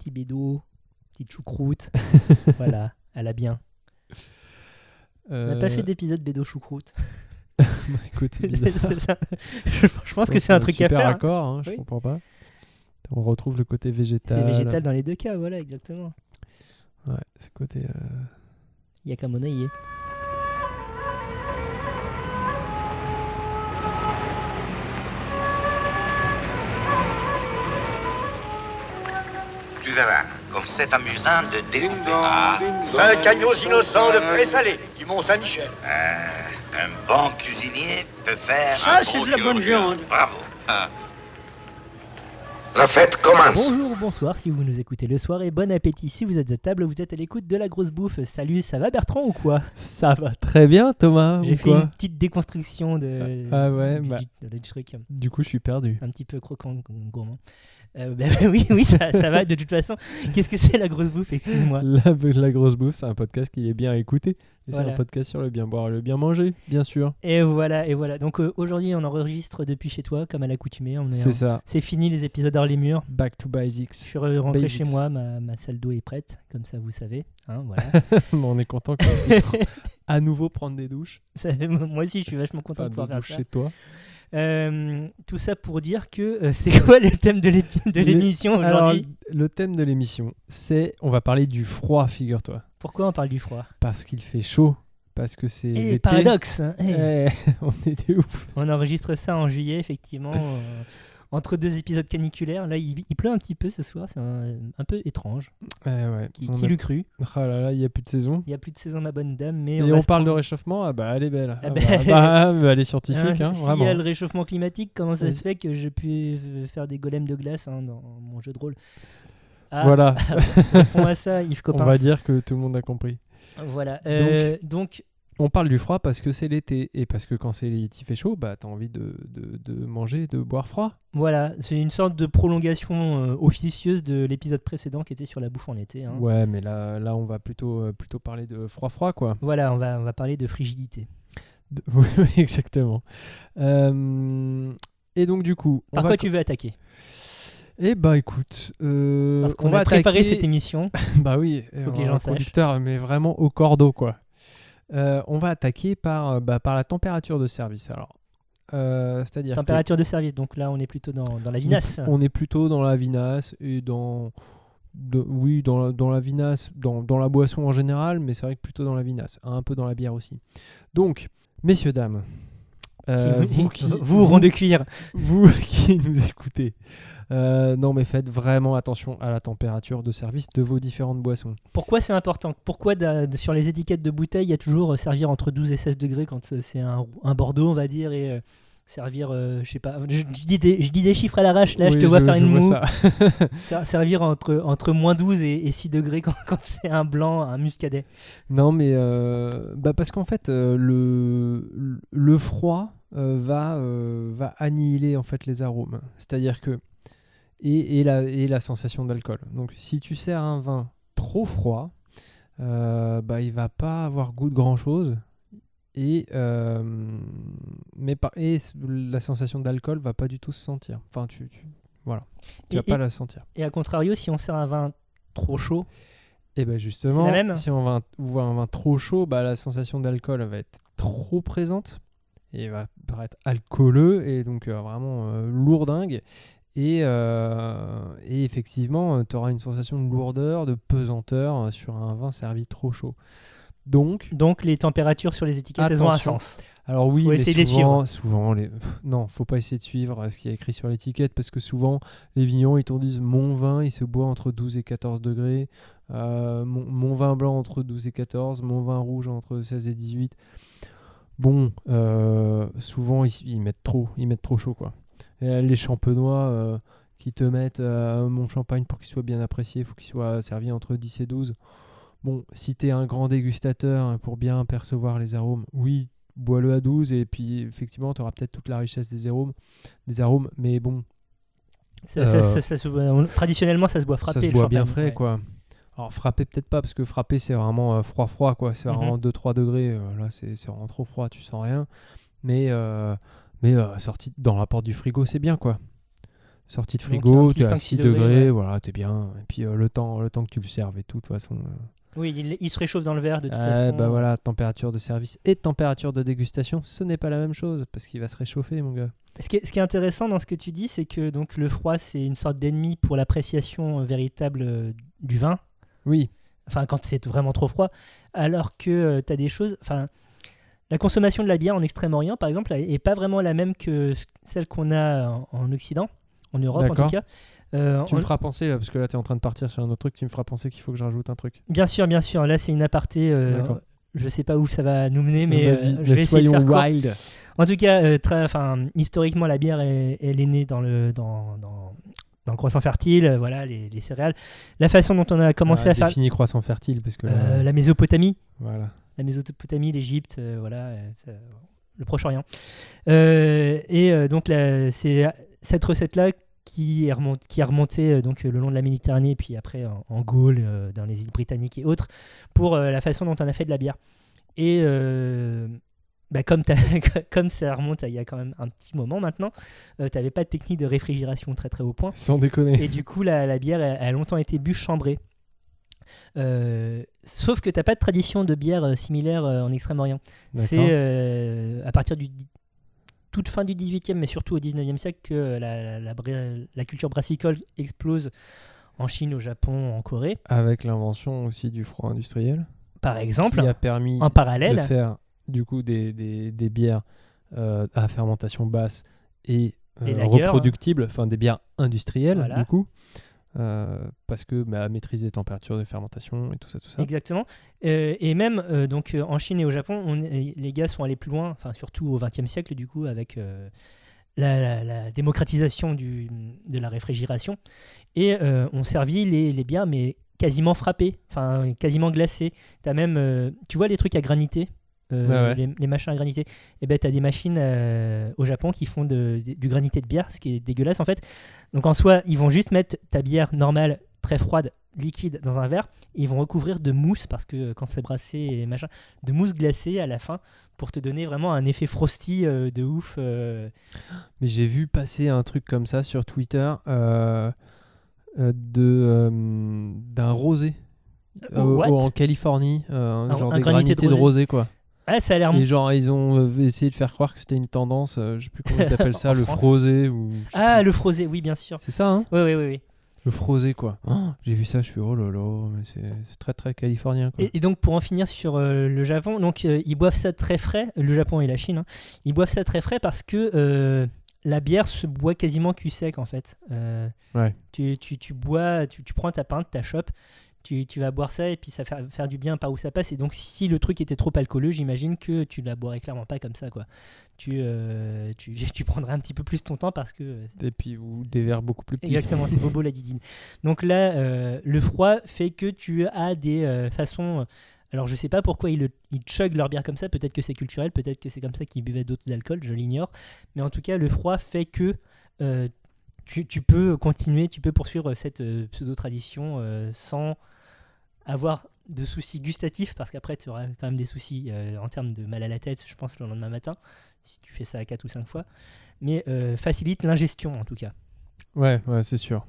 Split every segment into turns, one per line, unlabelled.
petit bédo, petite choucroute. voilà, elle a bien. On n'a pas fait d'épisode bédo choucroute.
Écoute, c'est bizarre.
C'est ça. je, je pense que c'est un truc à faire. hein.
accord, hein, je
Oui.
comprends pas. On retrouve le côté végétal.
C'est végétal dans les deux cas, voilà, exactement.
Ouais, ce côté. euh,
Il
comme c'est amusant de découper.
Ah,
Cinq agneaux innocents de présalé du Mont-Saint-Michel.
Euh, un bon cuisinier peut faire.
Ça,
un
c'est
bon
de la bonne viande.
Bravo. La fête commence.
Bonjour, bonsoir si vous nous écoutez le soir et bon appétit si vous êtes à table, vous êtes à l'écoute de la grosse bouffe. Salut, ça va Bertrand ou quoi?
Ça va très bien, Thomas.
J'ai
ou
fait
quoi?
une petite déconstruction de,
Ah ouais,
du,
bah.
du- du truc
Du coup, je suis perdu.
un petit peu croquant, gourmand. Euh, bah, oui, oui, ça, ça va de toute façon. Qu'est-ce que c'est la grosse bouffe? Excuse-moi.
La, la grosse bouffe, c'est un podcast qui est bien écouté.
Voilà.
c'est un podcast sur le bien boire et le bien manger, bien sûr.
Et voilà, et voilà. Donc euh, aujourd'hui, on enregistre depuis chez toi, comme à l'accoutumée.
C'est
en-
ça.
C'est fini les épisodes hors les murs.
Back to basics.
Je suis re- rentré
Basics.
chez moi, ma, ma salle d'eau est prête, comme ça vous savez. Hein, voilà.
on est content qu'on puisse à nouveau prendre des douches.
Ça- moi aussi, je suis vachement content de pouvoir
des
faire
douches
ça.
chez toi.
Euh, tout ça pour dire que euh, c'est quoi le thème de l'émission
Alors,
aujourd'hui?
le thème de l'émission, c'est on va parler du froid, figure-toi.
Pourquoi on parle du froid?
Parce qu'il fait chaud, parce que c'est l'été.
paradoxe hein, eh.
Eh, on ouf.
On enregistre ça en juillet, effectivement, euh, entre deux épisodes caniculaires. Là, il, il pleut un petit peu ce soir, c'est un, un peu étrange.
Eh ouais,
Qui, qui
a-
l'eût cru?
Ah là là, il n'y a plus de saison.
Il n'y a plus de saison, ma bonne dame, mais
Et
on,
parle de réchauffement, ah bah elle est belle.
Ah
Ah
bah,
bah, bah, bah, elle est scientifique,
Hein, S'il y a le réchauffement climatique, comment ça
Oui.
se fait que je puis euh, faire des golems de glace hein, dans mon jeu de rôle? Ah,
Voilà,
Réponds à ça, Yves
on va dire que tout le monde a compris.
Voilà. euh, donc,
On parle du froid parce que c'est l'été et parce que quand c'est il fait chaud, bah t'as envie de, de, de manger, de boire froid.
voilà, c'est une sorte de prolongation euh, officieuse de l'épisode précédent qui était sur la bouffe en été. hein.
Ouais, mais là, là on va plutôt, euh, plutôt parler de froid-froid quoi.
Voilà, on va, on va parler de frigidité.
De- Oui, exactement. Euh, Et donc du coup, on
Par
va
quoi tu veux attaquer?
Eh bah écoute,
Parce
on
qu'on
va attaquer-
cette émission.
bah oui,
Faut que les
un
gens sachent.
producteur, mais vraiment au cordeau quoi. Euh, on va attaquer par, euh, bah, par la température de service. Alors, euh, c'est-à-dire que
Température de service, donc là on est plutôt dans, dans la vinasse.
on est plutôt dans la vinasse et dans, de- oui, dans la, dans la vinasse, dans, dans la boisson en général, mais c'est vrai que plutôt dans la vinasse, un peu dans la bière aussi. Donc, messieurs dames, euh,
Qui-
vous qui
vous, rond de cuir.
vous qui nous écoutez, euh, non mais faites vraiment attention à la température de service de vos différentes boissons.
Pourquoi c'est important Pourquoi sur les étiquettes de bouteilles, il y a toujours euh, servir entre 12 et 16 degrés quand euh, c'est un, un Bordeaux, on va dire, et servir, euh, je sais pas, je, je dis des, je dis des chiffres à l'arrache, là je te vois faire une moue.
ça.
Servir entre, entre moins 12 et, et 6 degrés quand, quand c'est un blanc, un muscadet.
Non, mais euh, bah parce qu'en fait, euh, le, le froid va, va annihiler en fait les arômes. C'est-à-dire que et, et la, et la sensation d'alcool. Donc, si tu sers un vin trop froid, euh, bah il va pas avoir goût de grand chose. Et, euh, mais par, et la sensation d'alcool va pas du tout se sentir. Enfin, tu, tu- voilà, tu
Et-
vas pas
et-
la sentir.
Et à contrario, si on sert un vin trop chaud,
Et ben justement,
C'est la même
si on va voit un vin trop chaud, bah, la sensation d'alcool va être trop présente et va paraître alcooleux et donc euh, vraiment euh, lourdingue. Et, euh, et effectivement, tu auras une sensation de lourdeur, de pesanteur euh, sur un vin servi trop chaud. Donc,
donc les températures sur les étiquettes, elles ont un sens.
alors oui,
Faut
mais
essayer de les
souvent, souvent non, faut pas essayer de suivre euh, ce qui est écrit sur l'étiquette parce que souvent les vignerons ils te disent mon vin il se boit entre 12 et 14 degrés, euh, mon, mon vin blanc entre 12 et 14, mon vin rouge entre 16 et 18. Bon, euh, souvent ils, ils mettent trop, ils mettent trop chaud quoi. Les champenois euh, qui te mettent euh, mon champagne pour qu'il soit bien apprécié, il faut qu'il soit servi entre 10 et 12. Bon, si tu es un grand dégustateur hein, pour bien percevoir les arômes, oui, bois-le à 12 et puis effectivement, tu auras peut-être toute la richesse des arômes, des arômes mais bon,
Ça- ça-
Euh,
ça- ça se boit- traditionnellement, ça se boit frappé.
ça se boit bien frais
ouais.
quoi. Alors frapper peut-être pas parce que frapper c'est vraiment euh, froid froid quoi, c'est
Mhm.
vraiment 2-3 degrés, euh, là c'est c'est vraiment trop froid, tu sens rien. Mais, mais euh, sorti dans la porte du frigo c'est bien quoi. Sortie de frigo,
petit
t'es à
5-6
6
degrés,
voilà, t'es bien. Et puis euh, le, temps, le temps que tu le serves et tout, de toute façon. euh,
Oui, il, il se réchauffe dans le verre de toute
Ouais,
façon.
bah voilà, température de service et température de dégustation, ce n'est pas la même chose parce qu'il va se réchauffer, mon gars.
Ce qui, est, ce qui est intéressant dans ce que tu dis, c'est que donc le froid, c'est une sorte d'ennemi pour l'appréciation euh, véritable du vin.
Oui,
Enfin, quand c'est vraiment trop froid. Alors que tu as des choses. Enfin, la consommation de la bière en Extrême-Orient, par exemple, est pas vraiment la même que celle qu'on a en, en Occident, en Europe en tout cas. Euh,
tu me feras penser, là, parce que là, tu es en train de partir sur un autre truc, tu me feras penser qu'il faut que je rajoute un truc.
Bien sûr, bien sûr. Là, c'est une aparté. euh, je sais pas où ça va nous mener, mais, euh, je vais essayer de faire court.
wild.
En tout cas, euh, très, historiquement, la bière, elle, elle est née dans le, dans, dans, dans le croissant fertile, euh, voilà, les, les céréales. La façon dont on a commencé
Ah,
à faire
Défini croissant fertile, parce que là,
euh, la Mésopotamie,
voilà.
La Mésopotamie, l'Égypte, euh, voilà, euh, le Proche-Orient. Euh, et donc, c'est cette recette-là qui est, remontée, qui est remontée euh, donc, le long de la Méditerranée, puis après en, en Gaule, dans les îles britanniques et autres, pour la façon dont on a fait de la bière. Et bah, comme, ça remonte à il y a quand même un petit moment maintenant, tu n'avais pas de technique de réfrigération très très haut point.
Sans déconner.
Et du coup, la, la bière elle- elle a longtemps été bûche chambrée. Euh, sauf que t'as pas de tradition de bière euh, similaire euh, en Extrême-Orient. C'est à partir du toute fin du 18e, mais surtout au 19e siècle, que la, la- la bra- la culture brassicole explose en Chine, au Japon, en Corée,
Avec l'invention aussi du froid industriel,
par exemple.
qui a permis
En
de
parallèle,
faire du coup des, des, des bières euh, à fermentation basse et euh, reproductibles, enfin des bières industrielles
Voilà.
du coup, euh, parce que bah, maîtriser les températures de fermentation et tout ça, tout ça.
Exactement. Euh, et même euh, donc en Chine et au Japon, les gars sont allés plus loin, enfin surtout au XXe siècle du coup avec la, démocratisation de la réfrigération et on servit les, les bières mais quasiment frappées, enfin quasiment glacées. T'as même, tu vois les trucs à graniter. Euh,
ouais.
Les, les machins à graniter, et ben t'as des machines euh, au Japon qui font de- de- du granité de bière, ce qui est dégueulasse en fait. Donc en soi, ils vont juste mettre ta bière normale, très froide, liquide dans un verre, et ils vont recouvrir de mousse parce que euh, quand c'est brassé et machin, de mousse glacée à la fin pour te donner vraiment un effet frosty de ouf.
Mais j'ai vu passer un truc comme ça sur Twitter de d'un rosé.
Oh,
en Californie, euh,
Un-
genre
un
des
granité de
granités de
rosé.
rosé quoi.
Ah, ça a l'air.
Et genre ils ont euh, essayé de faire croire que c'était une tendance, euh, je sais plus comment ils appellent ça, le
France.
frosé ou.
Ah, le frosé, oui, bien sûr.
C'est ça, hein?
Oui, oui, oui. oui.
Le frosé quoi. Oh, j'ai vu ça, je fais oh là là, mais c'est c'est très très californien quoi.
Et, et donc pour en finir sur euh, le Japon, donc euh, ils boivent ça très frais, le Japon et la Chine, hein. ils boivent ça très frais parce que euh, la bière se boit quasiment cul sec en fait.
Ouais.
tu, tu, tu bois, tu, tu prends ta pinte, ta chope, tu, tu vas boire ça et puis ça va faire, faire du bien par où ça passe. Et donc si le truc était trop alcooleux, j'imagine que tu la boirais clairement pas comme ça quoi. Tu, euh, tu, tu prendrais un petit peu plus ton temps parce que euh,
Et puis ou des verres beaucoup plus petits.
Exactement, c'est Bobo la didine. Donc là, euh, le froid fait que tu as des euh, façons. Alors je sais pas pourquoi ils, ils chug leur bière comme ça, peut-être que c'est culturel, peut-être que c'est comme ça qu'ils buvaient d'autres alcools, je l'ignore. Mais en tout cas, le froid fait que tu, peux continuer, tu peux poursuivre cette euh, pseudo-tradition euh, sans avoir de soucis gustatifs, parce qu'après tu auras quand même des soucis euh, en termes de mal à la tête, je pense, le lendemain matin, si tu fais ça à 4 ou 5 fois. Mais facilite l'ingestion en tout cas.
Ouais, ouais, c'est sûr.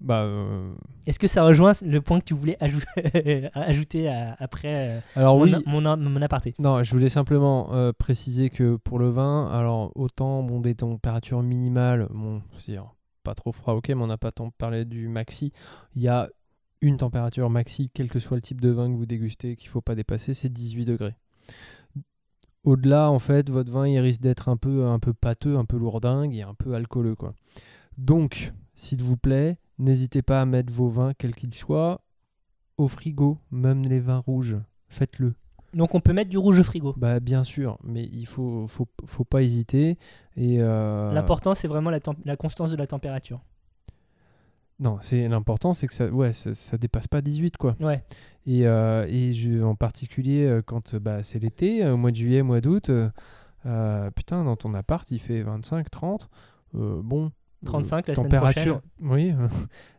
Bah euh,
Est-ce que ça rejoint le point que tu voulais ajou- ajouter à- après euh,
alors
mon,
oui,
mon, mon aparté?
Non, je voulais simplement euh, préciser que pour le vin, alors autant bon, des températures minimales, bon, c'est-à-dire pas trop froid, ok, mais on n'a pas tant parlé du maxi. Il y a une température maxi, quel que soit le type de vin que vous dégustez, qu'il ne faut pas dépasser, c'est 18 degrés. Au-delà, en fait, votre vin, il risque d'être un peu, un peu pâteux, un peu lourdingue et un peu alcooleux, quoi. Donc, s'il vous plaît, n'hésitez pas à mettre vos vins, quels qu'ils soient, au frigo, même les vins rouges. Faites-le.
Donc on peut mettre du rouge au frigo.
Bah bien sûr, mais il faut faut, faut pas hésiter et euh,
L'important c'est vraiment la, constance de la température.
non c'est l'important c'est que ça ouais ça, ça dépasse pas 18 quoi
Ouais.
et, euh, et je, en particulier euh, quand bah, c'est l'été au mois de juillet mois d'août euh, putain dans ton appart il fait 25 30 euh, bon
35 la semaine
température oui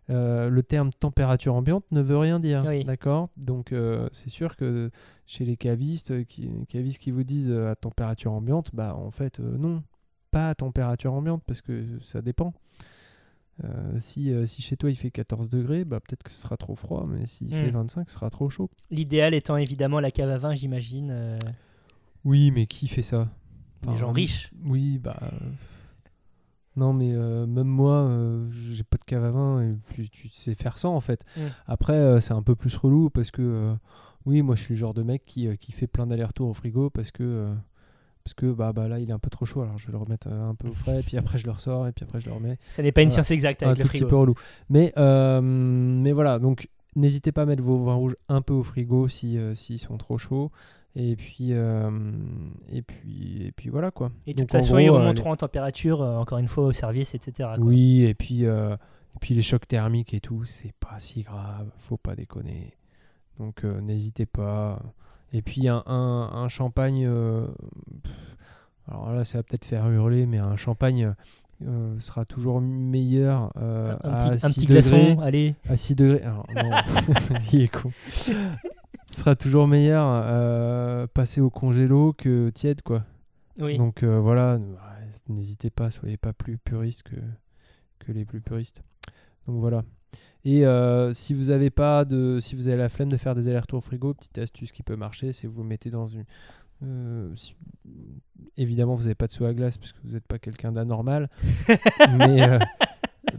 euh, le terme température ambiante ne veut rien dire
Oui.
d'accord? Donc euh, c'est sûr que chez les cavistes euh, qui, les cavistes qui vous disent euh, à température ambiante bah en fait euh, non pas à température ambiante parce que ça dépend Euh, si, euh, si chez toi il fait 14 degrés, bah, peut-être que ce sera trop froid, mais s'il
Mm.
fait 25, ce sera trop chaud.
L'idéal étant évidemment la cave à vin, j'imagine. euh,
Oui, mais qui fait ça?
Les
Enfin,
gens riches.
Oui, bah. Non, mais euh, même moi, euh, j'ai pas de cave à vin et puis tu sais faire ça en fait. Après, euh, c'est un peu plus relou parce que, oui, moi je suis le genre de mec qui, qui fait plein d'allers-retours au frigo parce que, parce que bah, bah là il est un peu trop chaud alors je vais le remettre un peu au frais, puis après je le ressors et puis après je le remets.
Ça n'est pas une
Voilà.
science exacte
un
avec
tout
le
petit peu relou. Mais, euh, mais voilà, donc n'hésitez pas à mettre vos vins rouges un peu au frigo si, s'ils sont trop chauds. Et puis, euh, et puis, et puis voilà quoi.
Et de toute façon, ils
euh,
remonteront en température, euh, encore une fois, au service, etc. quoi.
Oui, et puis, euh, et puis les chocs thermiques et tout, c'est pas si grave, faut pas déconner. Donc n'hésitez pas. Et puis un, un, un champagne, pff, alors là ça va peut-être faire hurler, mais un champagne sera toujours meilleur
un,
à
petit, un
6
petit
degrés.
glaçon, allez.
À 6 degrés. Alors, non, il est con. Ce sera toujours meilleur euh, passé au congélo que tiède, quoi.
Oui.
Donc euh, voilà, n'hésitez pas, soyez pas plus puriste que, que les plus puristes. Donc voilà. Et euh, si vous avez pas de, si vous avez la flemme de faire des allers-retours au frigo, petite astuce qui peut marcher, c'est vous le mettez dans une. euh, si- évidemment, vous n'avez pas de seau à glace parce que vous n'êtes pas quelqu'un d'anormal, mais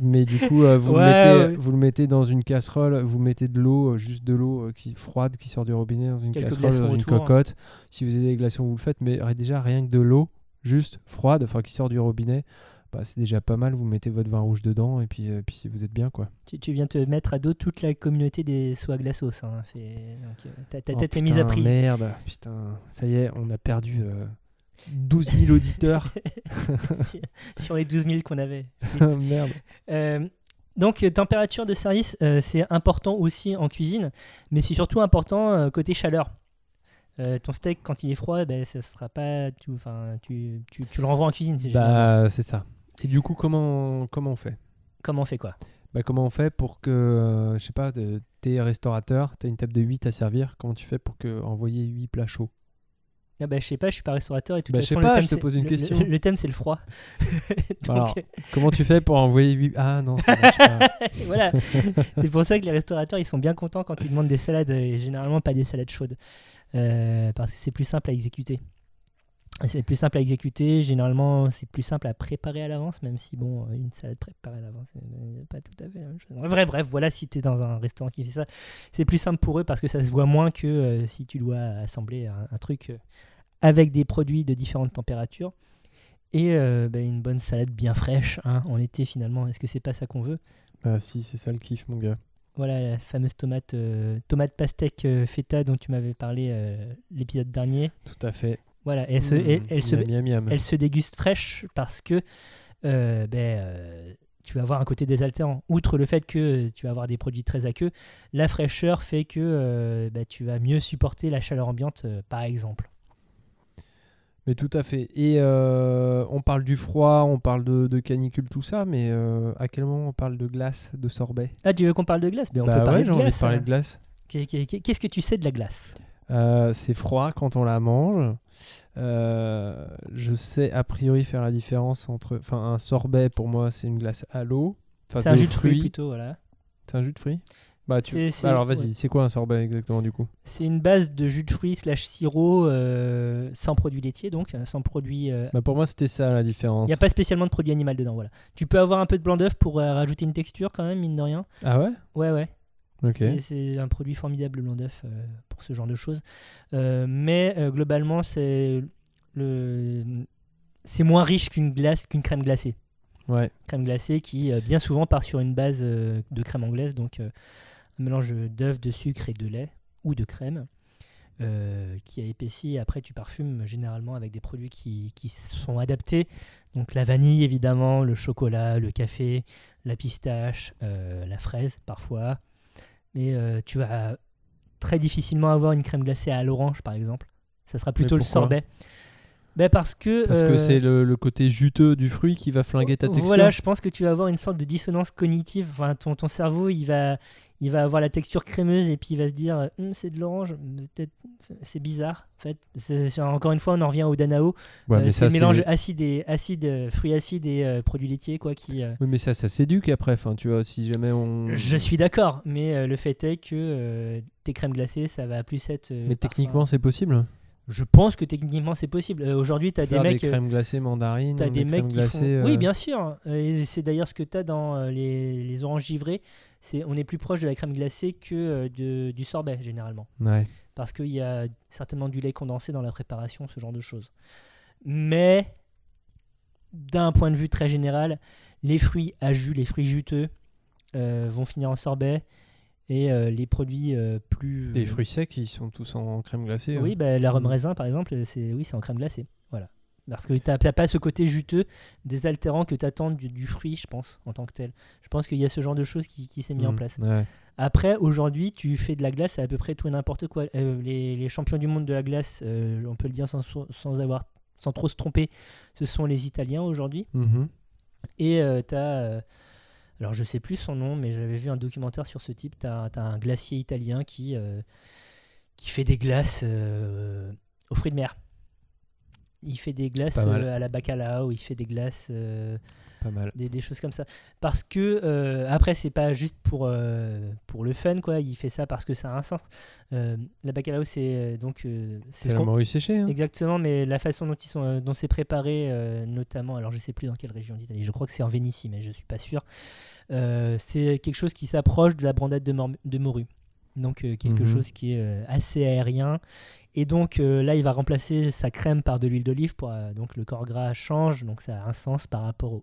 mais du coup, euh, vous,
Ouais,
le mettez,
ouais.
vous le mettez dans une casserole, vous mettez de l'eau, euh, juste de l'eau euh, qui froide qui sort du robinet dans une
Quelques
casserole, dans une
autour.
cocotte. Si vous avez des glaçons, vous le faites, mais euh, déjà rien que de l'eau, juste froide, enfin qui sort du robinet, bah, c'est déjà pas mal. Vous mettez votre vin rouge dedans et puis, euh, puis vous êtes bien quoi.
Tu, tu viens te mettre à dos toute la communauté des soie glaços. Hein. Fait- donc, euh, ta
Oh,
tête est mise à prix.
Merde, putain, ça y est, on a perdu euh, 12 000 auditeurs.
sur les 12 000 qu'on avait.
merde.
Euh, donc, euh, température de service, euh, c'est important aussi en cuisine, mais c'est surtout important euh, côté chaleur. Euh, ton steak, quand il est froid, ben, ça sera pas. Tu, tu, tu, tu le renvoies en cuisine. c'est.
Bah, c'est ça. Et du coup, comment, comment on fait?
Comment on fait quoi?
Bah, Comment on fait pour que, je sais pas, t'es restaurateur, t'as une table de 8 à servir, comment tu fais pour que, envoyer 8 plats chauds?
Ah bah, Je sais pas, je suis pas restaurateur et de toute
Bah, je sais
façon,
pas, je te
c'est-
pose une
le-
question.
Le, le thème, c'est le froid. Donc,
Alors, Comment tu fais pour envoyer 8 Ah non, ça marche pas.
voilà. C'est pour ça que les restaurateurs, ils sont bien contents quand tu demandes des salades, et généralement pas des salades chaudes. Euh, parce que c'est plus simple à exécuter. C'est plus simple à exécuter, généralement c'est plus simple à préparer à l'avance, même si bon, une salade préparée à l'avance, c'est pas tout à fait la même chose. Bref, bref, voilà, si tu es dans un restaurant qui fait ça, c'est plus simple pour eux parce que ça se voit moins que euh, si tu dois assembler un, un truc euh, avec des produits de différentes températures. Et euh, bah, une bonne salade bien fraîche hein, en été finalement, est-ce que c'est pas ça qu'on veut?
Ah si, c'est ça le kiff, mon gars.
voilà la fameuse tomate, euh, tomate pastèque euh, feta dont tu m'avais parlé l'épisode dernier.
Tout à fait.
Voilà, elle se,
Mmh,
elle, elle se,
miam, miam, miam.
elle se déguste fraîche parce que ben, tu vas avoir un côté désaltérant. Outre le fait que tu vas avoir des produits très aqueux, la fraîcheur fait que ben, tu vas mieux supporter la chaleur ambiante, par exemple.
Mais tout à fait. Et euh, on parle du froid, on parle de, de canicule, tout ça, mais euh, à quel moment on parle de glace, de sorbet?
Ah, tu veux qu'on parle de glace? Ben, On
Bah
peut parler
ouais,
de
j'ai envie
glace.
de parler
hein.
de glace.
Qu'est- qu'est- Qu'est-ce que tu sais de la glace?
Euh, c'est froid quand on la mange. Je sais a priori faire la différence entre. Enfin, un sorbet pour moi, c'est une glace à l'eau. Enfin,
C'est un jus de fruits
fruits.
plutôt, voilà.
C'est un jus de fruits Bah, tu...
C'est- c'est-
Alors, vas-y,
ouais.
c'est quoi un sorbet exactement du coup?
C'est une base de jus de fruits slash sirop euh, sans produit laitier, donc euh, sans produit. euh,
bah, Pour moi, c'était ça la différence.
Il n'y a pas spécialement de produit animal dedans, voilà. Tu peux avoir un peu de blanc d'œuf pour euh, rajouter une texture quand même, mine de rien.
Ah ouais?
Ouais, ouais.
Ok.
C'est- C'est un produit formidable, le blanc d'œuf, euh, pour ce genre de choses. Euh, mais euh, globalement, c'est le... c'est moins riche qu'une glace, qu'une crème glacée.
Ouais.
Crème glacée qui, euh, bien souvent, part sur une base euh, de crème anglaise, donc euh, mélange d'œuf, de sucre et de lait, ou de crème, euh, qui a épaissi. Après, tu parfumes généralement avec des produits qui, qui sont adaptés. Donc la vanille, évidemment, le chocolat, le café, la pistache, euh, la fraise, parfois. Mais euh, tu vas très difficilement avoir une crème glacée à l'orange, par exemple. Ça sera plutôt le sorbet. Ben parce que,
Parce que c'est le, le côté juteux du fruit qui va flinguer ta texture.
voilà, je pense que tu vas avoir une sorte de dissonance cognitive. Enfin, ton, ton cerveau, il va, il va avoir la texture crémeuse et puis il va se dire Hum, c'est de l'orange, peut-être c'est bizarre. En fait, encore une fois, on en revient au Danao.
Ouais,
Euh, c'est mélange acide et acide, euh, fruits acides et euh, produits laitiers quoi qui. euh,
Oui, mais ça, ça s'éduque après. Enfin, tu vois, si jamais on.
Je suis d'accord, mais euh, le fait est que euh, tes crèmes glacées, ça va plus être. euh,
Mais
parfois-
techniquement, c'est possible.
Je pense que techniquement c'est possible. Euh, Aujourd'hui, tu as des mecs.
des
euh,
crèmes glacées mandarines.
T'as des mecs qui
glacées,
font.
euh,
Oui, bien sûr. Euh, Et c'est d'ailleurs ce que tu as dans euh, les, les oranges givrées. On est plus proche de la crème glacée que euh, de- du sorbet, généralement.
Ouais.
Parce qu'il y a certainement du lait condensé dans la préparation, ce genre de choses. Mais, d'un point de vue très général, les fruits à jus, les fruits juteux, euh, vont finir en sorbet. Et euh, les produits euh, plus.
Les fruits secs, ils sont tous en crème glacée.
Oui,
hein.
bah, la rhum
Mm.
raisin, par exemple, c'est oui, c'est en crème glacée. Voilà. Parce que tu n'as pas ce côté juteux, désaltérant que tu attends du, du fruit, je pense, en tant que tel. Je pense qu'il y a ce genre de choses qui, qui s'est mis en
Mm,
place.
ouais.
Après, aujourd'hui, tu fais de la glace à à peu près tout et n'importe quoi. Euh, les, les champions du monde de la glace, euh, on peut le dire sans, sans, avoir, sans trop se tromper, ce sont les Italiens aujourd'hui.
Mhm.
Et tu as. Alors, je sais plus son nom, mais j'avais vu un documentaire sur ce type. Tu as, un glacier italien qui, euh, qui fait des glaces euh, aux fruits de mer. Il fait des glaces euh, à la bacalao, il fait des glaces,
Pas mal.
des, des choses comme ça. Parce que, euh, après, c'est pas juste pour, euh, pour le fun, quoi. Il fait ça parce que ça a un sens. Euh, la bacalao, c'est donc. c'est ce
la morue séchée. hein.
Exactement, mais la façon dont ils sont, dont c'est préparé, notamment, alors je sais plus dans quelle région d'Italie, je crois que c'est en Vénitie, mais je suis pas sûr. Euh, c'est quelque chose qui s'approche de la brandade de, de morue, donc euh, quelque
Mhm.
chose qui est euh, assez aérien. Et donc euh, là, il va remplacer sa crème par de l'huile d'olive, pour donc le corps gras change, donc ça a un sens par rapport au,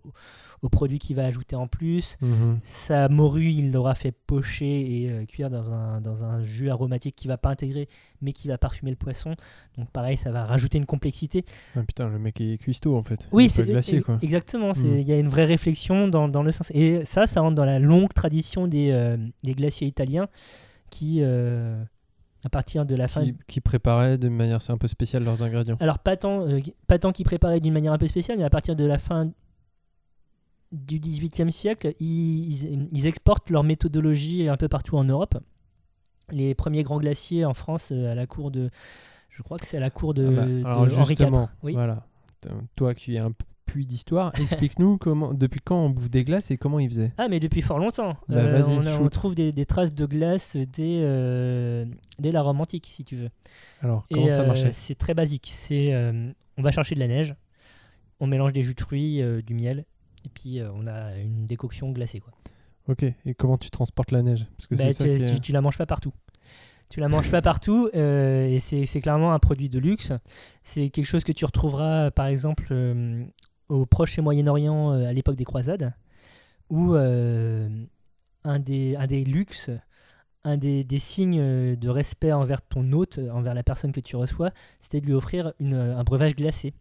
au produit qu'il va ajouter en plus.
Mhm.
Sa morue, il l'aura fait pocher et cuire dans un, dans un jus aromatique qui va pas intégrer, mais qui va parfumer le poisson. Donc pareil, ça va rajouter une complexité.
Ah, putain, le mec est cuistot en fait.
Oui, c'est
glacier quoi.
exactement.
Mm.
Il y a une vraie réflexion dans, dans le sens. Et ça, ça rentre dans la longue tradition des, des glaciers italiens qui, euh, à partir de la fin.
Qui, qui préparaient de manière un peu spéciale leurs ingrédients.
Alors, pas tant, euh, pas tant qu'ils préparaient d'une manière un peu spéciale, mais à partir de la fin du XVIIIe siècle, ils, ils- exportent leur méthodologie un peu partout en Europe. Les premiers grands glaciers en France, euh, à la cour de. Je crois que c'est à la cour de,
Ah bah,
de
alors
Henri IV. Oui.
voilà. Toi qui es un puits d'histoire, explique-nous comment, depuis quand on bouffe des glaces et comment ils faisaient.
Ah, mais depuis fort longtemps.
Bah,
Euh, on, a- on
shoot.
trouve des, des traces de glace dès, euh, dès la Rome antique, si tu veux.
Alors, comment
Et
ça
euh,
marchait
c'est très basique. C'est, euh, on va chercher de la neige, on mélange des jus de fruits, euh, du miel, et puis euh, on a une décoction glacée. Quoi.
Ok, et comment tu transportes la neige? Parce que
Bah,
c'est ça
tu,
est-
tu- tu la manges pas partout. Tu la manges pas partout, euh, et c'est, c'est clairement un produit de luxe. C'est quelque chose que tu retrouveras, par exemple, euh, au Proche et Moyen-Orient euh, à l'époque des croisades, où euh, un, des, un des luxes, un des, des signes euh, de respect envers ton hôte, envers la personne que tu reçois, c'était de lui offrir une- un breuvage glacé.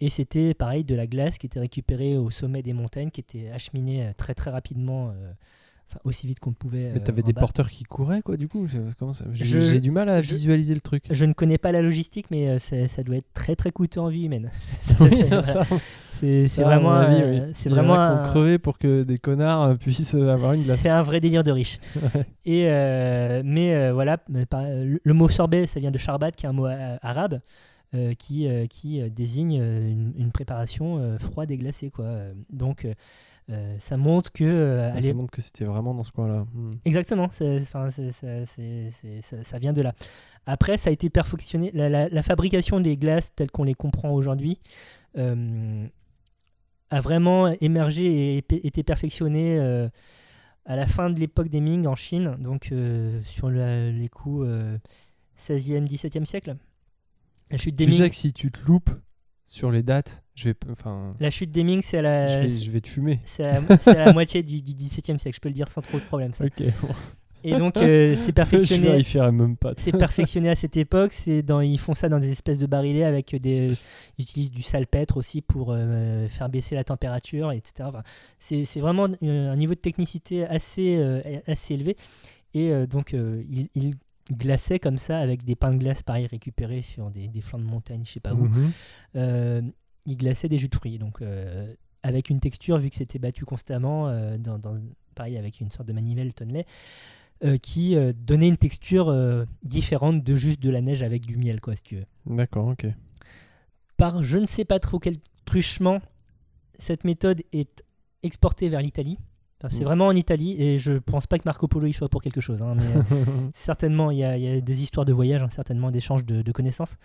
Et c'était pareil de la glace qui était récupérée au sommet des montagnes, qui était acheminée très très rapidement, euh, enfin aussi vite qu'on pouvait.
Mais t'avais des
bas.
porteurs qui couraient, quoi, du coup ça- J'ai du mal à
je-
visualiser le truc.
Je ne connais pas la logistique, mais euh, ça, ça doit être très très coûteux en vie humaine. Ça, c'est-
à
vraiment,
avis,
euh,
oui.
c'est vraiment un-
crevé pour que des connards euh, puissent euh, avoir une glace.
C'est un vrai délire de riche.
Ouais.
Et euh, mais euh, voilà, le, mot sorbet, ça vient de charbat, qui est un mot arabe euh, qui, qui désigne une, une préparation froide et glacée. Quoi. Donc ça montre que
Ah, ça montre que c'était vraiment dans ce coin-là. Hmm.
Exactement, enfin, ça, ça vient de là. Après, ça a été perfectionné. La, la- la fabrication des glaces telles qu'on les comprend aujourd'hui euh, a vraiment émergé et été perfectionnée euh, à la fin de l'époque des Ming en Chine, donc euh, sur la- les coups euh, 16e, 17e siècle. La chute des
Tu sais
Ming,
que si tu te loupes sur les dates, je vais, enfin,
la chute des Ming, c'est à la,
je, vais, je vais te fumer.
c'est à la- c'est à la moitié du, du 17e siècle, je peux le dire sans trop de problème. Ça.
Ok, bon.
Et donc, euh, c'est perfectionné.
vérifierai même pas.
c'est perfectionné à cette époque. C'est dans, ils font ça dans des espèces de barilets avec des, ils utilisent du salpêtre aussi pour euh, faire baisser la température, etc. Enfin, c'est, vraiment euh, un niveau de technicité assez, euh, assez élevé. Et euh, donc, euh, ils, glaçaient comme ça avec des pains de glace, pareil, récupérés sur des, des flancs de montagne, je sais pas où.
Mhm.
Euh, ils glaçaient des jus de fruits. Donc, euh, avec une texture, vu que c'était battu constamment, euh, dans, dans- pareil, avec une sorte de manivelle tonnelet. Euh, qui euh, donnait une texture euh, différente de juste de la neige avec du miel, quoi, si tu veux.
D'accord, ok.
Par je ne sais pas trop quel truchement, cette méthode est exportée vers l'Italie. C'est
Mm.
vraiment en Italie et je pense pas que Marco Polo y soit pour quelque chose. hein, mais euh, certainement, il y, a- il y a des histoires de voyage, hein, certainement d'échanges de, de connaissances.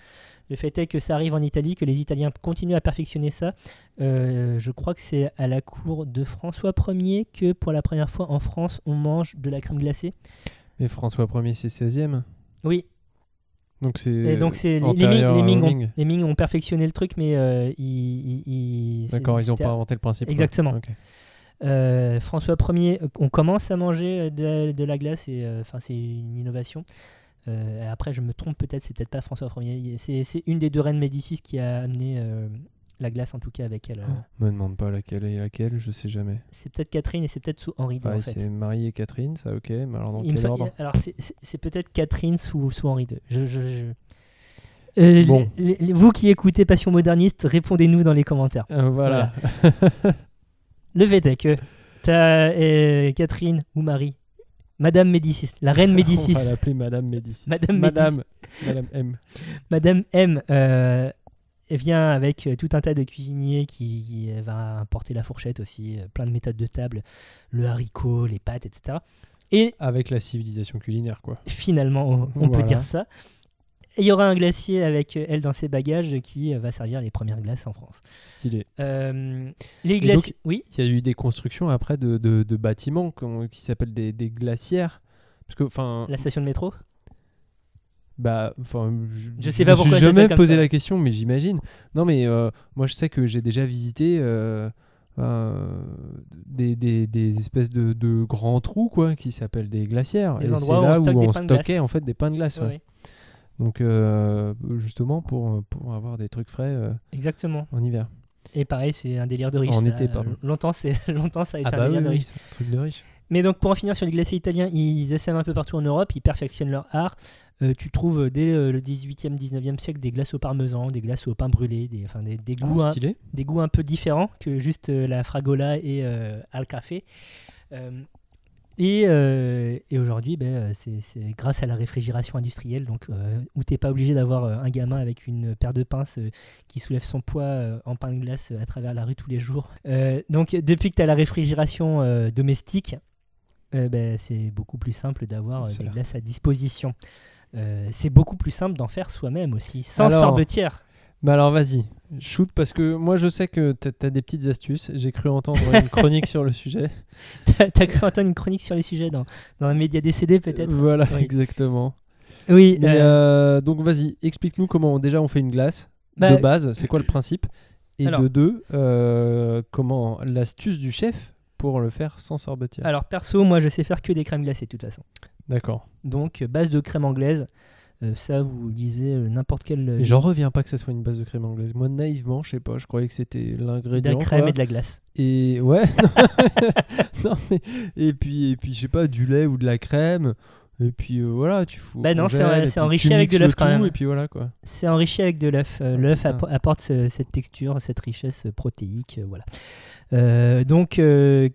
Le fait est que ça arrive en Italie, que les Italiens continuent à perfectionner ça. Euh, je crois que c'est à la cour de François Ier que pour la première fois en France, on mange de la crème glacée.
Et François 1er, c'est 16e.
Oui,
Donc c'est.
et donc c'est les, les Ming, les Ming ont,
Ming.
les Ming ont perfectionné le truc, mais euh, ils, ils- ils-
D'accord, ils n'ont pas inventé le principe.
Exactement. Euh, François Ier, euh, on commence à manger euh, de la, de la glace et euh, enfin c'est une innovation. Euh, après, je me trompe peut-être, c'est peut-être pas François Ier. C'est une des deux reines Médicis qui a amené la glace en tout cas avec elle.
Oh, me demande pas laquelle est laquelle, je sais jamais.
C'est peut-être Catherine et c'est peut-être sous Henri II
Pareil,
en fait.
c'est Marie et Catherine, ça ok, mais alors dans
Il me
quel ordre?
alors c'est- peut-être Catherine sous, sous Henri II. Je, je- je- Euh,
Bon.
vous qui écoutez Passion Moderniste, répondez-nous dans les commentaires.
Euh, Voilà.
fait est que t'as euh, Catherine ou Marie, Madame Médicis, la reine Médicis,
On va l'appeler Madame Médicis.
Madame
Madame. Madame M.
Madame M euh, elle vient avec euh, tout un tas de cuisiniers qui, qui, euh, va importer la fourchette aussi, euh, plein de méthodes de table, le haricot, les pâtes, etc. Et
Avec la civilisation culinaire, quoi.
finalement, on, on peut dire ça. Et il y aura un glacier avec euh, elle dans ses bagages qui euh, va servir les premières glaces en France.
Stylé.
Euh, les glaciers, oui.
Il y a eu des constructions après de, de, de bâtiments qui s'appellent des, des glacières. Parce que, enfin,
La station de métro.
bah, enfin, je,
Je sais pas
me suis
pourquoi ça
jamais posé
ça.
la question, mais j'imagine. Non, mais euh, moi, je sais que j'ai déjà visité euh, euh, des, des, des espèces de, de grands trous, quoi, qui s'appellent des glacières.
Des
Et c'est là où on stockait en fait des pains de glace. ouais. Donc, euh, justement, pour, pour avoir des trucs frais euh,
Exactement.
en hiver.
Et pareil, c'est un délire de riche.
En
ça.
été, pardon.
Longtemps, longtemps ça a été
Ah
un
bah oui,
délire de riche.
c'est un truc de riche.
Mais donc pour en finir sur les glaciers italiens, ils essaiment un peu partout en Europe, ils perfectionnent leur art. Euh, tu trouves dès le 18e, 19e siècle des glaces au parmesan, des glaces au pain brûlé, des, enfin, des, des goûts,
Ah,
un, des goûts un peu différents que juste la fragola et al café. Et euh, et aujourd'hui, ben, euh, c'est grâce à la réfrigération industrielle, donc, euh, où tu n'es pas obligé d'avoir un gamin avec une paire de pinces euh, qui soulève son poids en pain de glace à travers la rue tous les jours. Donc depuis que tu as la réfrigération domestique, ben, c'est beaucoup plus simple d'avoir des glaces à disposition. C'est beaucoup plus simple d'en faire soi-même aussi, sans
Alors,
sorbetière.
Bah alors vas-y, shoot parce que moi je sais que t'as as des petites astuces. J'ai cru entendre une chronique sur le sujet.
T'as t'as cru entendre une chronique sur les sujets dans, dans un média décédé peut-être?
Voilà,
Oui.
exactement.
Oui,
Mais,
euh,
euh, donc vas-y, explique-nous comment déjà on fait une glace
Bah,
de base. C'est quoi le principe? Et
Alors.
de deux, euh, comment l'astuce du chef pour le faire sans sorbetière?
alors perso, moi je sais faire que des crèmes glacées de toute façon.
D'accord.
Donc base de crème anglaise, euh, ça vous lisez euh, n'importe quel... euh,
J'en reviens pas que ça soit une base de crème anglaise. Moi naïvement, je sais pas, je croyais que c'était
de la
l'ingrédient.
crème
quoi.
et de la glace.
Et ouais. non, mais- et puis et puis je sais pas du lait ou de la crème. Et puis euh, voilà, tu fous.
Bah non, c'est- enrichi avec de l'œuf quand même.
Et puis voilà quoi.
C'est enrichi avec de l'œuf. Euh, l'œuf apporte ce- cette texture, cette richesse euh, protéique. euh, voilà. Donc,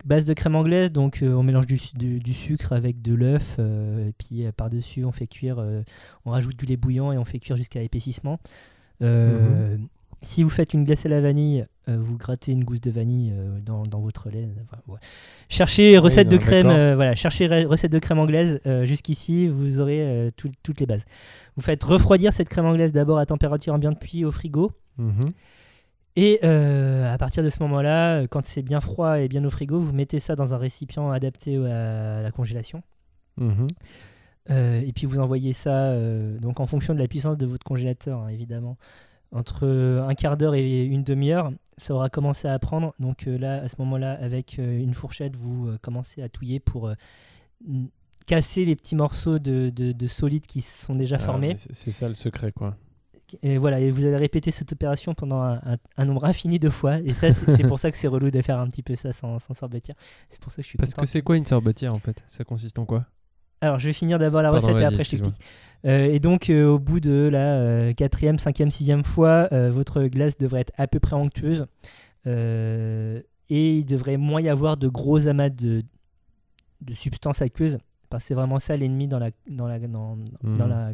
base de crème anglaise, donc on mélange du, du- du sucre avec de l'œuf, et puis euh, par-dessus on fait cuire, on rajoute du lait bouillant et on fait cuire jusqu'à épaississement. Euh,
Mhm.
Si vous faites une glace à la vanille, euh, vous grattez une gousse de vanille euh, dans, dans votre lait. Ouais. Cherchez recette de
non,
crème, euh, voilà, cherchez re- recette de crème anglaise. euh, Jusqu'ici, vous aurez euh, tout- toutes les bases. Vous faites refroidir cette crème anglaise d'abord à température ambiante puis au frigo.
Mhm.
Et euh, à partir de ce moment-là, euh, quand c'est bien froid et bien au frigo, vous mettez ça dans un récipient adapté à la congélation.
Mhm.
Euh, et puis vous envoyez ça, euh, donc en fonction de la puissance de votre congélateur, hein, évidemment, entre un quart d'heure et une demi-heure, ça aura commencé à prendre. Donc euh, là, à ce moment-là, avec euh, une fourchette, vous euh, commencez à touiller pour casser les petits morceaux de, de, de solides qui se sont déjà
Ah,
formés.
c'est- ça le secret quoi.
Et voilà, et vous allez répéter cette opération pendant un, un- un nombre infini de fois. Et ça, c'est c'est pour ça que c'est relou de faire un petit peu ça sans, sans sorbetière. C'est pour ça que je suis
Parce
content.
que c'est quoi une sorbetière en fait? Ça consiste en quoi?
Alors, je vais finir d'abord la
Pardon,
recette et après je t'explique. Euh, et donc, euh, au bout de la euh, quatrième, cinquième, sixième fois, votre glace devrait être à peu près onctueuse. Et il devrait moins y avoir de gros amas de, de substances aqueuses. parce que c'est vraiment ça l'ennemi dans la, dans, la, dans, dans
Mhm.
la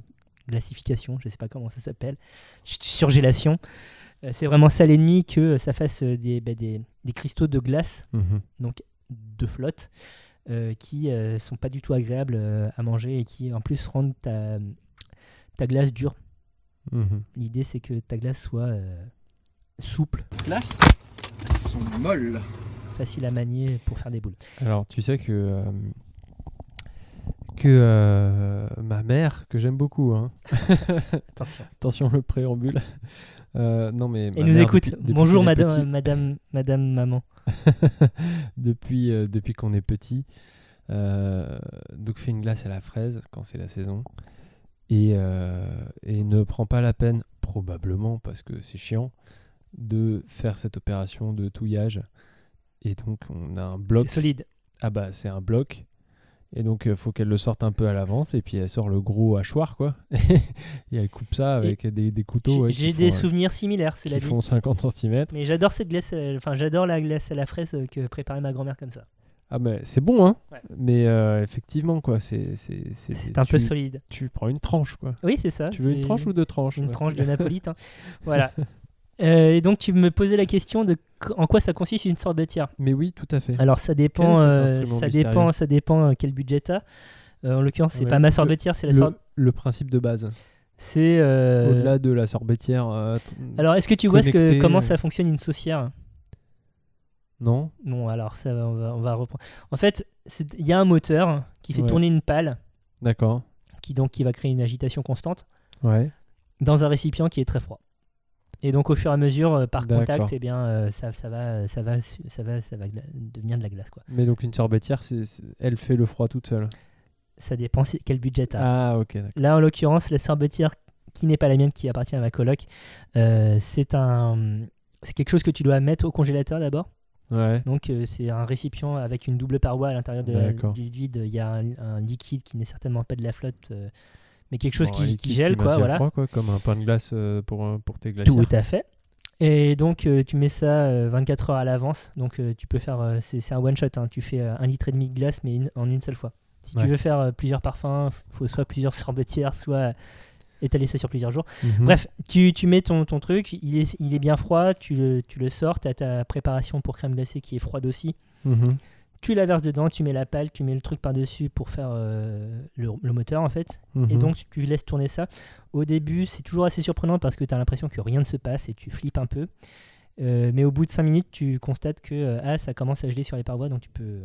glacification, je sais pas comment ça s'appelle, surgélation. C'est vraiment ça l'ennemi que ça fasse des, bah, des, des cristaux de glace,
Mhm.
donc de flotte, euh, qui euh, sont pas du tout agréables euh, à manger et qui en plus rendent ta, ta glace dure.
Mhm.
L'idée c'est que ta glace soit euh, souple,
Glace, elles sont molles.
facile à manier pour faire des boules.
Alors, tu sais que. euh, que euh, ma mère, que j'aime beaucoup, hein.
Attention.
attention le préambule. Euh, non mais
Et nous
mère,
écoute.
depuis- depuis
Bonjour madame, madame, madame, maman.
depuis euh, depuis qu'on est petit, euh, donc fait une glace à la fraise quand c'est la saison et, euh, et ne prend pas la peine probablement parce que c'est chiant de faire cette opération de touillage et donc on a un bloc
C'est solide.
ah bah c'est un bloc et donc il faut qu'elle le sorte un peu à l'avance et puis elle sort le gros hachoir quoi et elle coupe ça avec des, des couteaux
J'ai
ouais, qui
j'ai
font,
des
euh,
souvenirs similaires,
qui
cela dit.
font 50 cm
Mais j'adore cette glace, euh, enfin j'adore la glace à la fraise euh, que préparait ma grand-mère comme ça.
ah mais c'est bon hein
Ouais.
mais euh, effectivement quoi c'est c'est
C'est un peu solide.
tu prends une tranche quoi
Oui, c'est ça.
tu veux une
c'est
tranche ou deux tranches
Une
Ouais,
tranche
c'est-
de napolitain. voilà. Euh, et donc tu me posais la question de qu- en quoi ça consiste une sorbetière.
mais oui tout à fait
Alors ça dépend, euh, ça dépend, ça dépend euh, quel budget t'as. En l'occurrence, c'est
Ouais,
pas ma sorbetière, c'est la
le,
sor-
le principe de base
C'est.
au-delà de la sorbetière
Alors, est-ce que tu vois ce que,
connecté,
comment ça fonctionne une saucière?
Non
Non, alors ça, on va, on va reprendre. En fait, il y a un moteur qui fait
Ouais.
tourner une pale,
d'accord
qui donc qui va créer une agitation constante
ouais
dans un récipient qui est très froid. Et donc, au fur et à mesure, euh, par contact, eh bien, euh, ça, ça va, ça va, ça va, ça va devenir de la glace, quoi.
mais donc une sorbetière elle fait le froid toute seule
Ça dépend si- quel budget t'as.
ah ok
Là, en l'occurrence, la sorbetière qui n'est pas la mienne, qui appartient à ma coloc, euh, c'est un, c'est quelque chose que tu dois mettre au congélateur d'abord.
ouais
Donc euh, c'est un récipient avec une double paroi à l'intérieur du vide. Il y a un, un liquide qui n'est certainement pas de la flotte, euh, mais quelque chose
Bon,
qui, gèle, quoi. Voilà.
froid, quoi, comme un pain de glace euh, pour, euh, pour tes glaciers
Tout à fait. Et donc euh, tu mets ça euh, 24 heures à l'avance. Donc euh, tu peux faire, c'est un one shot. hein. Tu fais un litre et demi de glace, mais une- en une seule fois. Si
Ouais.
tu veux faire plusieurs parfums, il faut soit plusieurs sorbetières, soit étaler ça sur plusieurs jours.
Mhm.
Bref, tu, tu mets ton, ton truc, il est, il est bien froid, tu le, tu le sors, tu as ta préparation pour crème glacée qui est froide aussi.
Mhm.
Tu la verses dedans, tu mets la pale, tu mets le truc par-dessus pour faire euh, le, le moteur en fait. Et
Mhm.
donc tu laisses tourner ça. Au début, c'est toujours assez surprenant parce que tu as l'impression que rien ne se passe et tu flippes un peu. Euh, mais au bout de 5 minutes, tu constates que euh, ah, ça commence à geler sur les parois, donc tu peux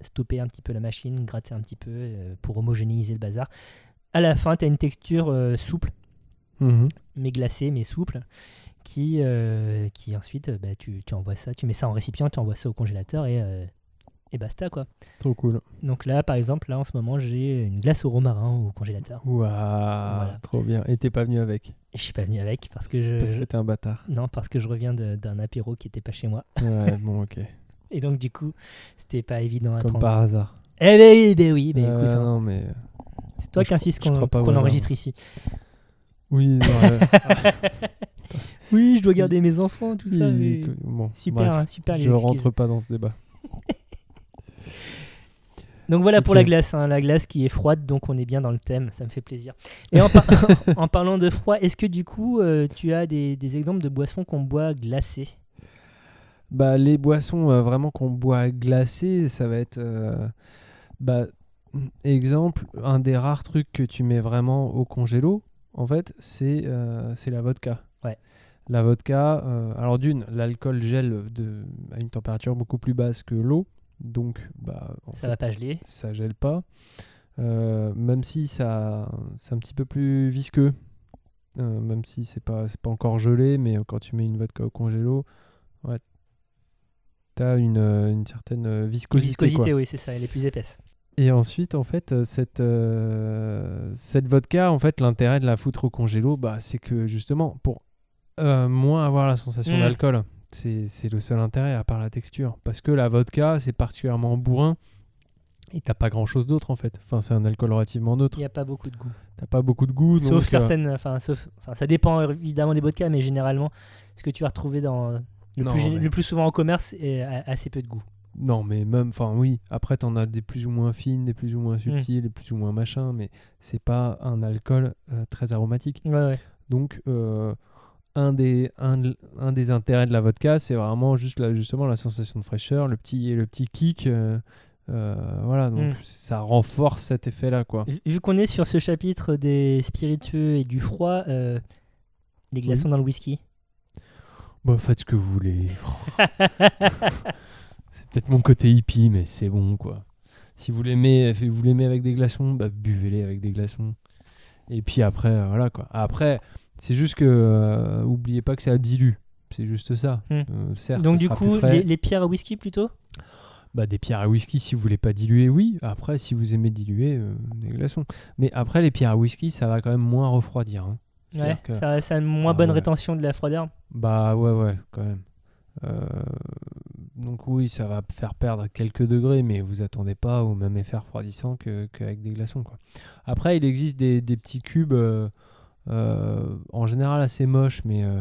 stopper un petit peu la machine, gratter un petit peu pour homogénéiser le bazar. À la fin, tu as une texture souple,
Mhm.
mais glacée, mais souple, qui, euh, qui ensuite, bah, tu, tu envoies ça, tu mets ça en récipient, tu envoies ça au congélateur et, euh, et basta quoi.
Trop cool.
Donc là, par exemple, là en ce moment, j'ai une glace au romarin au congélateur.
Waouh, trop bien. Et t'es pas venu avec?
Je suis pas venu avec parce que je,
Parce que t'es un bâtard.
non parce que je reviens d'un apéro qui était pas chez moi
Ouais, bon, ok.
et donc du coup, c'était pas évident à
Comme par hasard.
Eh ben oui, ben oui, ben
Euh,
écoute, hein,
non, mais.
c'est toi qui
je
qu'on enregistre ici.
Oui, non, euh,
Oui, je dois garder mes enfants, tout ça.
oui,
mais-
bon,
Super,
bref,
hein, super.
je rentre pas dans ce débat.
Donc voilà pour la glace, hein, la glace qui est froide, donc on est bien dans le thème, ça me fait plaisir. Et en, par- en parlant de froid, est-ce que du coup euh, tu as des, des exemples de boissons qu'on boit glacées?
Bah, les boissons euh, vraiment qu'on boit glacées, ça va être. euh, bah, exemple, un des rares trucs que tu mets vraiment au congélo, en fait, c'est c'est la vodka.
Ouais.
La vodka, euh, alors d'une, l'alcool gèle de, à une température beaucoup plus basse que l'eau, donc bah, en
Ça
fait,
va pas geler.
ça gèle pas. Euh, même si ça c'est un petit peu plus visqueux, Euh, même si c'est pas c'est pas encore gelé, mais quand tu mets une vodka au congélo, ouais, t'as une, euh, une certaine euh, viscosité.
Viscosité,
quoi.
oui, c'est ça, elle est plus épaisse.
Et ensuite, en fait, euh, cette, euh, cette vodka, en fait, l'intérêt de la foutre au congélo, bah, c'est que justement, pour euh, moins avoir la sensation
Mm.
d'alcool, c'est le seul intérêt à part la texture. Parce que la vodka, c'est particulièrement bourrin et t'as pas grand chose d'autre en fait. Enfin, c'est un alcool relativement
Il
neutre.
n'y a pas beaucoup de goût.
T'as pas beaucoup de goût.
Sauf
donc, euh,
certaines, enfin, sauf, enfin, ça dépend évidemment des vodkas, mais généralement, ce que tu vas retrouver dans le,
Non,
plus, gé-
mais-
le plus souvent en commerce est assez peu de goût.
non, mais même, enfin oui, après t'en as des plus ou moins fines, des plus ou
Hmm.
moins subtiles, des plus ou moins machin, mais c'est pas un alcool euh, très aromatique.
Ouais, ouais.
Donc, euh, un, des, un, un des intérêts de la vodka, c'est vraiment juste la, justement la sensation de fraîcheur, le petit, le petit kick. euh, euh, voilà, donc
Mm.
ça renforce cet effet-là, quoi.
Vu- qu'on est sur ce chapitre des spiritueux et du froid, euh, les glaçons dans le whisky.
Bon, faites ce que vous voulez. c'est peut-être mon côté hippie, mais c'est bon, quoi. Si vous l'aimez, vous l'aimez avec des glaçons, bah, buvez-les avec des glaçons. Et puis après, voilà, quoi. Après, c'est juste que, euh, oubliez pas que ça dilue. C'est juste ça.
Mm.
Euh, certes,
Donc
ça
du coup, les, les pierres à whisky plutôt?
Bah, des pierres à whisky, si vous voulez pas diluer, oui. Après, si vous aimez diluer, euh, des glaçons. Mais après, les pierres à whisky, ça va quand même moins refroidir. hein.
Ouais,
que-
ça, ça a une moins bonne
ouais.
rétention de la froideur.
Bah ouais, ouais, quand même. Euh, donc oui, ça va faire perdre quelques degrés, mais vous attendez pas au même effet refroidissant que- qu'avec des glaçons. Quoi. Après, il existe des, des petits cubes, euh, en général assez moches, mais euh,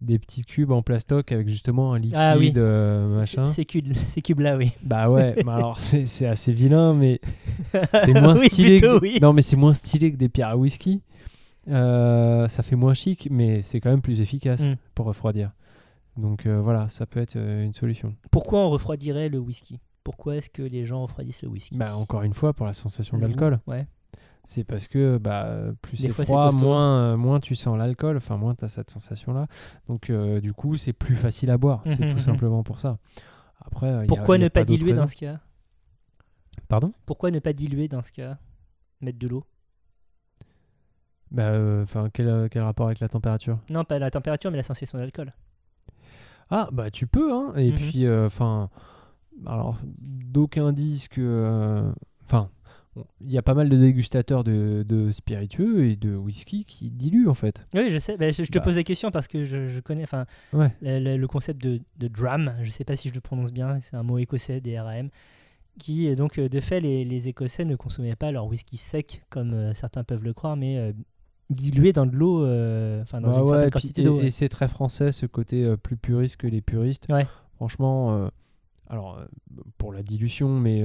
des petits cubes en plastoc avec justement un liquide,
Ah oui.
euh, machin.
Ces cubes, ces cubes-là, oui.
Bah ouais, mais alors c'est assez vilain, mais c'est moins
Oui,
stylé.
plutôt,
que...
oui.
Non, mais c'est moins stylé que des pierres à whisky. Euh, ça fait moins chic, mais c'est quand même plus efficace
Mm.
pour refroidir. Donc euh, voilà, ça peut être euh, une solution.
Pourquoi on refroidirait le whisky? Pourquoi est-ce que les gens refroidissent le whisky?
Bah encore une fois, pour la sensation
goût,
d'alcool.
Ouais.
C'est parce que bah, plus c'est froid, moins, euh, moins tu sens l'alcool, enfin moins tu as cette sensation-là. Donc euh, du coup, c'est plus facile à boire. C'est
Mhm,
tout
mhm.
simplement pour ça. Après, euh, y a-
Pourquoi
y a
ne pas diluer dans ce cas?
Pardon?
Pourquoi ne pas diluer dans ce cas? Mettre de l'eau?
Bah, enfin, quel, euh, quel rapport avec la température?
Non, pas la température, mais la sensation d'alcool.
Ah, bah tu peux, hein. Et
Mhm.
puis, enfin, alors, d'aucuns disent que. Enfin, il y a pas mal de dégustateurs de, de spiritueux et de whisky qui diluent, en fait.
Oui, je sais. bah, je, je te
Bah.
pose la question parce que je, je connais enfin,
Ouais.
le, le- le concept de, de dram. Je sais pas si je le prononce bien. C'est un mot écossais, des RAM. Qui, donc, euh, de fait, les, les Écossais ne consommaient pas leur whisky sec comme euh, certains peuvent le croire, mais euh, dilué dans de l'eau, euh, enfin, dans
Bah
une
ouais,
certaine quantité d'eau.
et
ouais.
c'est très français, ce côté plus puriste que les puristes. Franchement, alors, pour la dilution, mais.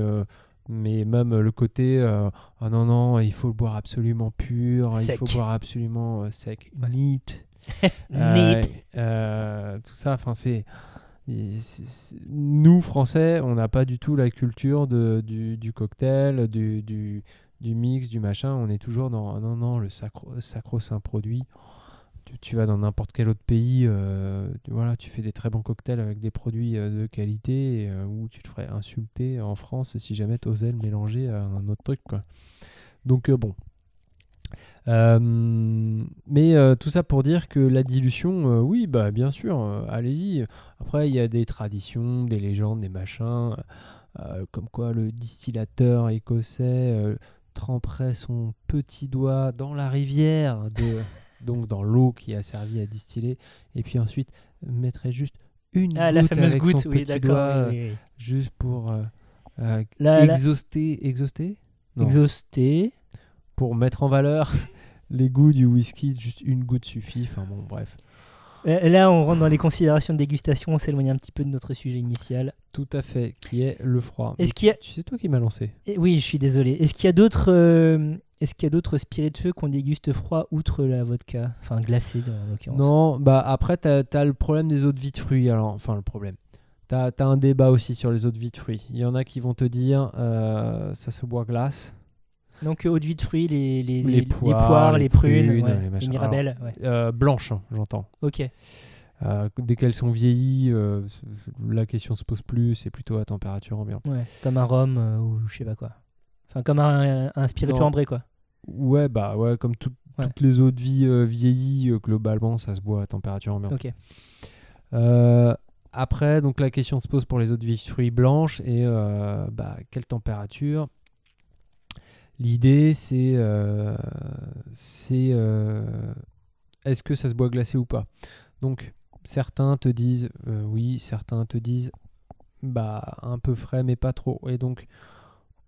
Mais même euh, le côté euh, ah non non il faut le boire absolument pur il faut boire absolument euh, sec
Ouais.
neat
Neat.
Euh, tout ça, enfin c'est, nous Français, on n'a pas du tout la culture de, du, du cocktail, du, du, du mix, du machin. On est toujours dans ah non non le sacro, sacro-saint produit. Tu, vas dans n'importe quel autre pays, euh, tu, voilà, tu fais des très bons cocktails avec des produits euh, de qualité euh, où tu te ferais insulter en France si jamais tu osais le mélanger à un autre truc quoi. Donc euh, bon, mais tout ça pour dire que la dilution, oui, bah bien sûr, allez-y. Après, il y a des traditions, des légendes, des machins, comme quoi le distillateur écossais tremperait son petit doigt dans la rivière, de, donc dans l'eau qui a servi à distiller, et puis ensuite mettrait juste une
Ah, la
goutte
fameuse
avec
goutte,
son
oui,
petit doigt,
oui, oui, oui.
juste pour euh, euh,
La- la-
exhauster, exhauster? Non
Exhausté.
pour mettre en valeur les goûts du whisky, juste une goutte suffit. Enfin bon, bref.
Euh, Là, on rentre dans les considérations de dégustation, on s'éloigne un petit peu de notre sujet initial.
Tout à fait, qui est le froid.
Est-ce qu'il y a...
Tu sais toi qui m'as lancé
Eh Oui, je suis désolé. Est-ce qu'il y a d'autres euh, est-ce qu'il y a d'autres spiritueux qu'on déguste froid outre la vodka? Enfin, glacé, dans- en l'occurrence.
Non, bah après, t'as as le problème des eaux de vie de fruits. Alors, enfin, le problème. T'as as un débat aussi sur les eaux de vie de fruits. Il y en a qui vont te dire euh, ça se boit glace.
Donc, euh, eau de vie de fruits, les, les,
Les
les- les
poires,
poires, les, prunes,
prunes,
ouais,
les
mirabelles. ouais.
Euh, blanche, hein, j'entends.
Ok.
Euh, dès qu'elles sont vieillies, euh, la question se pose plus. C'est plutôt à température ambiante.
Ouais. Comme un rhum ou je sais pas quoi. Enfin, comme un, un spiritueux ambré, quoi.
Ouais, bah ouais, comme tout- toutes les eaux de vie vieillies, globalement, ça se boit à température ambiante.
Ok.
Euh, après, donc la question se pose pour les eaux de vie de fruits blanches et euh, bah, quelle température L'idée, c'est euh, c'est, euh, est-ce que ça se boit glacé ou pas? Donc, certains te disent euh, oui, certains te disent bah un peu frais, mais pas trop. Et donc,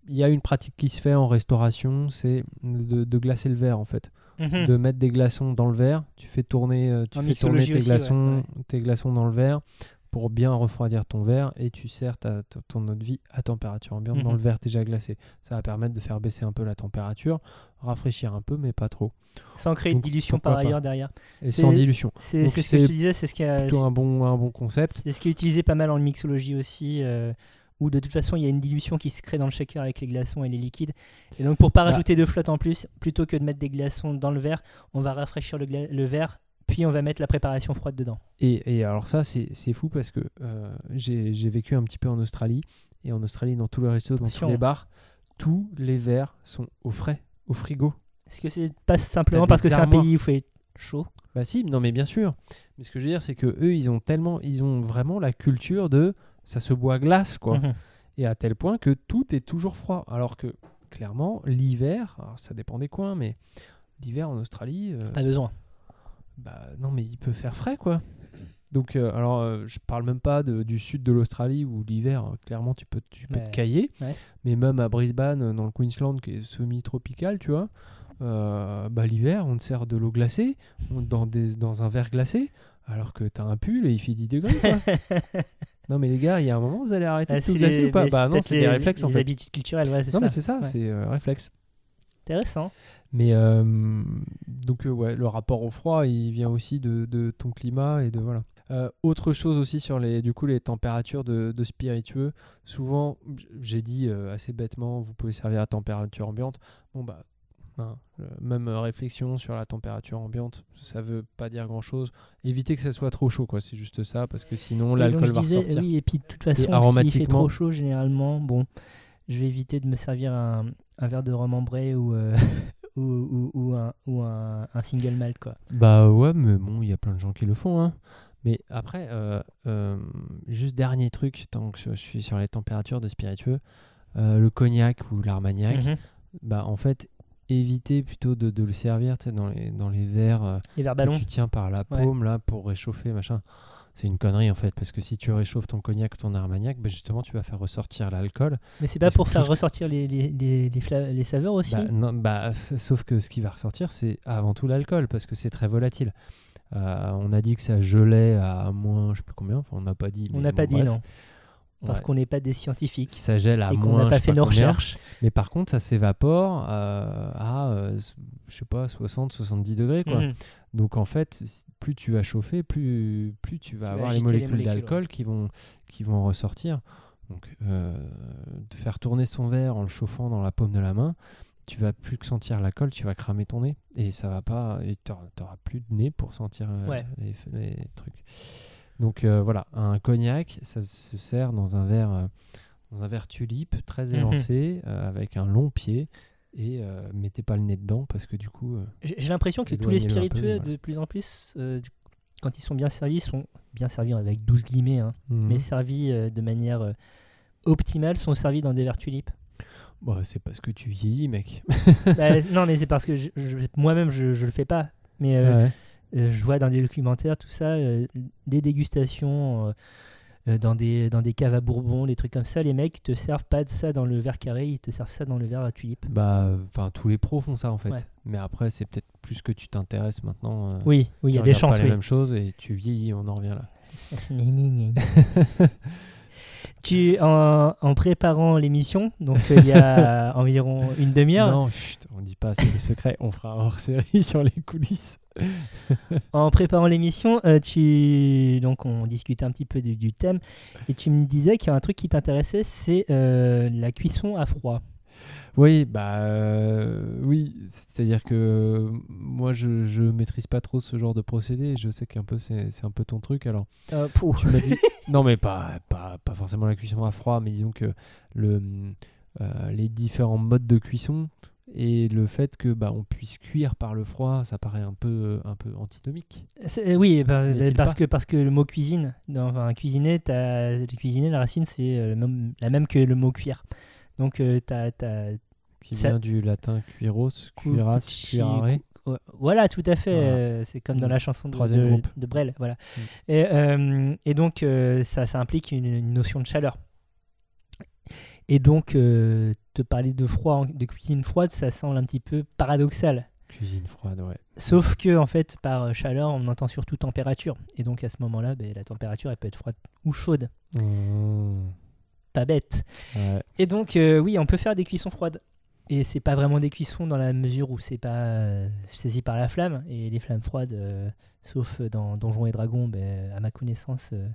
il y a une pratique qui se fait en restauration, c'est de, de glacer le verre en fait
Mhm.
de mettre des glaçons dans le verre. Tu fais tourner, tu
En
fais tourner tes
aussi, ouais,
glaçons,
ouais.
tes glaçons dans le verre pour bien refroidir ton verre et tu sers ta, ton eau de vie à température ambiante dans
Mhm.
le verre déjà glacé. Ça va permettre de faire baisser un peu la température, rafraîchir un peu, mais pas trop.
Sans créer de dilution par
pas.
ailleurs derrière.
Et sans dilution.
C'est ce que je te disais, c'est ce qui a-
Plutôt un bon, un bon concept.
C'est ce qui est utilisé pas mal en mixologie aussi, euh, où de toute façon il y a une dilution qui se crée dans le shaker avec les glaçons et les liquides. Et donc pour pas
Bah.
rajouter de flotte en plus, plutôt que de mettre des glaçons dans le verre, on va rafraîchir le, le verre, puis on va mettre la préparation froide dedans.
Et, et alors ça, c'est fou parce que euh, j'ai vécu un petit peu en Australie. Et en Australie, dans tous les restos, dans
Attention.
tous les bars, tous les verres sont au frais, au frigo.
Est-ce que c'est pas simplement parce que c'est un pays où il fait chaud?
Bah si, non mais bien sûr. Mais ce que je veux dire, c'est que eux, ils ont tellement, ils ont vraiment la culture de ça se boit glace, quoi.
Mhm.
Et à tel point que tout est toujours froid. Alors que clairement, l'hiver, ça dépend des coins, mais l'hiver en Australie, euh,
Pas besoin.
Bah non mais il peut faire frais, quoi. Donc euh, alors, euh, je parle même pas de- du sud de l'Australie où l'hiver, euh, clairement, tu peux, tu peux
Ouais.
te cailler.
Ouais.
Mais même à Brisbane, dans le Queensland, qui est semi-tropical, tu vois, bah, l'hiver, on te sert de l'eau glacée on- dans, des, dans un verre glacé, alors que t'as un pull et il fait 10 degrés. quoi. non mais les gars, il y a un moment, vous allez arrêter
Ah,
de tout glacer
les-
ou pas?
mais
Bah non, c'est des réflexes en fait.
habitudes culturelles, ouais, c'est
Non
ça.
mais c'est ça,
Ouais.
c'est réflexe.
Intéressant.
Mais euh, donc euh, ouais, le rapport au froid, il vient aussi de, de ton climat et de voilà. Euh, autre chose aussi sur les du coup les températures de, de spiritueux. Souvent, j'ai dit assez bêtement, vous pouvez servir à température ambiante. Bon bah hein, même réflexion sur la température ambiante, ça veut pas dire grand chose. Évitez que ça soit trop chaud quoi, c'est juste ça parce que sinon l'alcool va
disais,
ressortir.
Oui, et puis de toute façon, s'il fait trop chaud, généralement, bon, je vais éviter de me servir un, un verre de rhum ambré ou, ou, ou, ou un, ou un, un single malt, quoi.
Bah ouais, mais bon, il y a plein de gens qui le font. Hein. Mais après, euh, euh, juste dernier truc, tant que je suis sur les températures de spiritueux, euh, le cognac ou l'armagnac,
Mhm.
bah en fait, évitez plutôt de, de le servir dans, les, dans les verres
Les verres
que tu tiens par la
Ouais.
paume là pour réchauffer, machin. C'est une connerie en fait, parce que si tu réchauffes ton cognac ou ton armagnac, bah, justement, tu vas faire ressortir l'alcool.
Mais c'est pas pour faire ressortir les, les, les, les, saveurs aussi
Bah, non, bah, sauf que ce qui va ressortir, c'est avant tout l'alcool, parce que c'est très volatile. Euh, on a dit que ça gelait à moins, je sais plus combien, enfin on n'a pas dit.
On n'a pas dit non, parce
Ouais.
qu'on n'est pas des scientifiques
Ça gèle à
et
moins.
n'a
je
pas fait nos
combien.
recherches.
Mais par contre, ça s'évapore euh, à, euh, je sais pas, 60, 70 degrés, quoi.
Mhm.
Donc en fait, plus tu vas chauffer, plus, plus tu vas avoir les molécules
molécules,
d'alcool qui vont, qui vont ressortir. Donc euh, de faire tourner son verre en le chauffant dans la paume de la main, tu vas plus que sentir l'alcool, tu vas cramer ton nez et ça va pas, et tu n'auras plus de nez pour sentir euh,
Ouais.
les, les trucs. Donc euh, voilà, un cognac, ça se sert dans un verre, dans un verre tulipe très
Mhm.
élancé avec un long pied. Et euh, mettez pas le nez dedans parce que du coup, euh,
J'ai l'impression que tous les
peu,
spiritueux,
ouais.
de plus en plus, euh, quand ils sont bien servis, sont bien servis avec 12 guillemets, hein,
mhm.
mais servis euh, de manière optimale, sont servis dans des verres tulipes.
Bah, c'est parce que tu vieillis, mec.
Bah, non, mais c'est parce que moi-même, je, je le fais pas. Mais
Ouais.
je vois dans des documentaires, tout ça, des dégustations dans, des, dans des caves à bourbon, des trucs comme ça. Les mecs te servent pas de ça dans le verre carré, ils te servent ça dans le verre à tulipe.
Bah, enfin, tous les pros font ça en fait.
Ouais.
Mais après, c'est peut-être plus que tu t'intéresses maintenant. euh,
Oui, oui, il y a des chances,
pas
oui.
les mêmes choses et tu vieillis, on en revient là.
Tu, en, en préparant l'émission, donc euh, il y a environ une demi-heure,
Non, chut, on dit pas, c'est le secret. On fera un hors-série sur les coulisses.
en préparant l'émission, euh, tu donc on discutait un petit peu du, du thème et tu me disais qu'il y a un truc qui t'intéressait, c'est euh, la cuisson à froid.
Oui, bah euh, oui, c'est-à-dire que euh, moi je, je maîtrise pas trop ce genre de procédé. Je sais qu'un peu c'est c'est un peu ton truc. Alors
Euh, pou.
tu m'as dit non mais pas, pas pas forcément la cuisson à froid, mais disons que le euh, les différents modes de cuisson et le fait que bah on puisse cuire par le froid, ça paraît un peu un peu antinomique.
C'est- oui,
a-t-il
parce que parce que le mot cuisine, dans, enfin cuisiner, t'as- cuisiner la racine c'est le même- la même que le mot cuire. Donc euh, t'as t'as
Qui
Ça-
vient du latin cuiros,
Cu-
cuiras,
cuci-
cuirare.
Ouais, Voilà, tout à fait.
Voilà.
euh, c'est comme dans
Mm.
la chanson de,
Troisième
de,
groupe.
de Brel. Voilà.
Mm.
Et, euh, et donc, euh, ça, ça implique une, une notion de chaleur. Et donc, euh, te parler de froid, en- de cuisine froide, ça semble un petit peu paradoxal.
Cuisine froide, ouais.
Sauf que, en fait, par euh, chaleur, on entend surtout température. Et donc, à ce moment-là, ben, la température, elle peut être froide ou chaude.
Mmh.
Pas bête.
Ouais.
Et donc, euh, oui, on peut faire des cuissons froides. Et c'est pas vraiment des cuissons dans la mesure où c'est pas euh, saisi par la flamme. Et les flammes froides, euh, sauf dans Donjons et Dragons, ben, à ma connaissance, euh,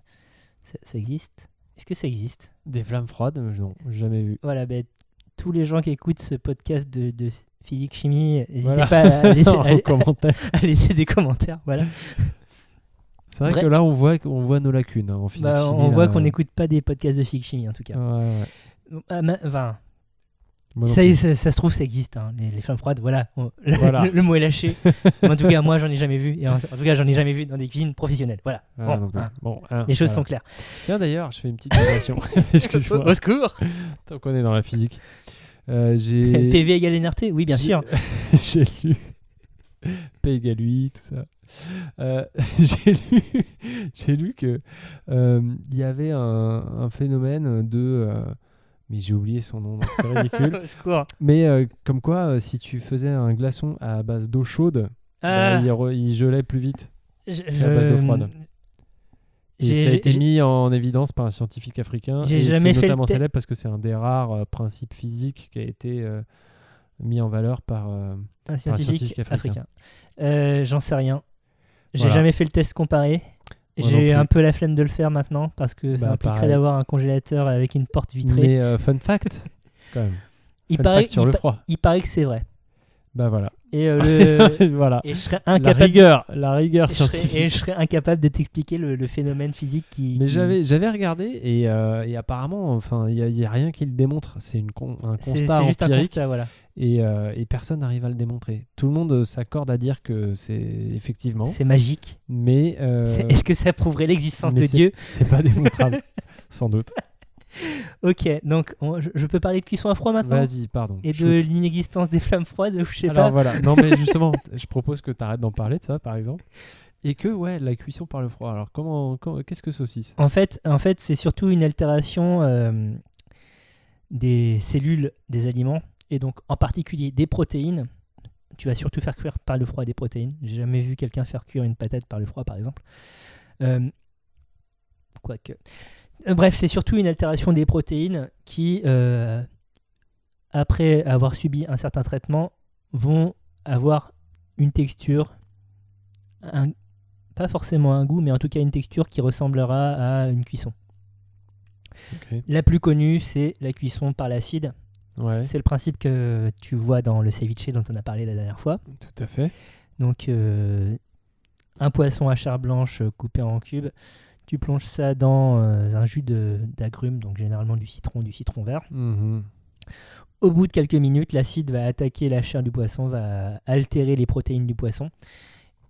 ça, ça existe. Est-ce que ça existe?
Des flammes froides, non, jamais vu.
Voilà, ben, tous les gens qui écoutent ce podcast de, de physique chimie, n'hésitez
Voilà.
pas à laisser, à laisser des commentaires. Voilà.
C'est vrai
Vrai.
que là, on voit, on voit nos lacunes hein, en physique
Bah,
chimie,
on voit qu'on n'écoute pas des podcasts de physique chimie en tout cas.
Ouais, ouais.
Ah, ma- Enfin, ça,
plus.
ça, ça se trouve, ça existe, hein, les, les flammes froides. Voilà, On- le,
Voilà.
le mot est lâché. Mais en tout cas, moi, j'en ai jamais vu. Et en, en tout cas, j'en ai jamais vu dans des cuisines professionnelles. Voilà.
Ah,
Bon, hein,
Bon, hein,
les choses
voilà.
sont claires.
Tiens, d'ailleurs, je fais une petite digression. Excuse-moi.
Au secours
Tant qu'on est dans la physique. Euh, j'ai
PV égale NRT Oui, bien sûr.
j'ai lu P égale UI, tout ça. Euh, j'ai lu, j'ai lu que euh, il y avait un, un phénomène de, euh, mais j'ai oublié son nom, donc c'est ridicule. Mais comme quoi, si tu faisais un glaçon à base d'eau chaude, bah,
Ah,
il, re- il gelait plus vite.
je-
à base d'eau froide. Et ça a été mis en évidence par un scientifique africain.
J'ai jamais fait
notamment célèbre parce que c'est un des rares principes physiques qui a été mis en valeur par.
un scientifique,
scientifique
africain.
africain.
J'en sais rien. J'ai
Voilà.
jamais fait le test comparé. J'ai un peu la flemme de le faire maintenant parce que ça
Bah,
impliquerait d'avoir un congélateur avec une porte vitrée.
Mais euh, fun fact, quand même.
il,
Fun
paraît,
fact sur
il
le
pa-
froid.
il paraît que c'est vrai.
Bah voilà.
Et, euh, le-
voilà.
et je serais
La
incapable.
rigueur, la rigueur
et je serais-
scientifique.
et je serais incapable de t'expliquer le, le phénomène physique qui.
Mais
qui-
j'avais j'avais regardé et, euh, et apparemment, enfin, il n'y a, rien qui le démontre. C'est une con- un constat
c'est juste un constat, voilà.
et, euh, et personne n'arrive à le démontrer. Tout le monde s'accorde à dire que c'est effectivement,
C'est magique.
mais
Est-ce que ça prouverait l'existence de Dieu?
c'est pas démontrable, sans doute.
Ok, donc on- je, je peux parler de cuisson à froid maintenant
Vas-y, pardon.
Et de
shoot.
l'inexistence des flammes froides, ou je sais
Alors
pas.
voilà, non mais justement, je propose que tu arrêtes d'en parler de ça, par exemple. Et que, ouais, la cuisson par le froid. Alors, comment, comment- qu'est-ce que saucisse?
En fait, en fait c'est surtout une altération euh, des cellules des aliments, et donc en particulier des protéines. Tu vas surtout faire cuire par le froid des protéines. J'ai jamais vu quelqu'un faire cuire une patate par le froid, par exemple. Euh, Quoique. Euh, Bref, c'est surtout une altération des protéines qui, euh, après avoir subi un certain traitement, vont avoir une texture, un- pas forcément un goût, mais en tout cas une texture qui ressemblera à une cuisson. La plus connue, c'est la cuisson par l'acide.
Ouais,
C'est le principe que tu vois dans le ceviche dont on a parlé la dernière fois.
tout à fait.
Donc, euh, un poisson à chair blanche coupé en cubes. Tu plonges ça dans euh, un jus d'agrumes, donc généralement du citron, du citron vert.
Mhm.
Au bout de quelques minutes, l'acide va attaquer la chair du poisson, va altérer les protéines du poisson.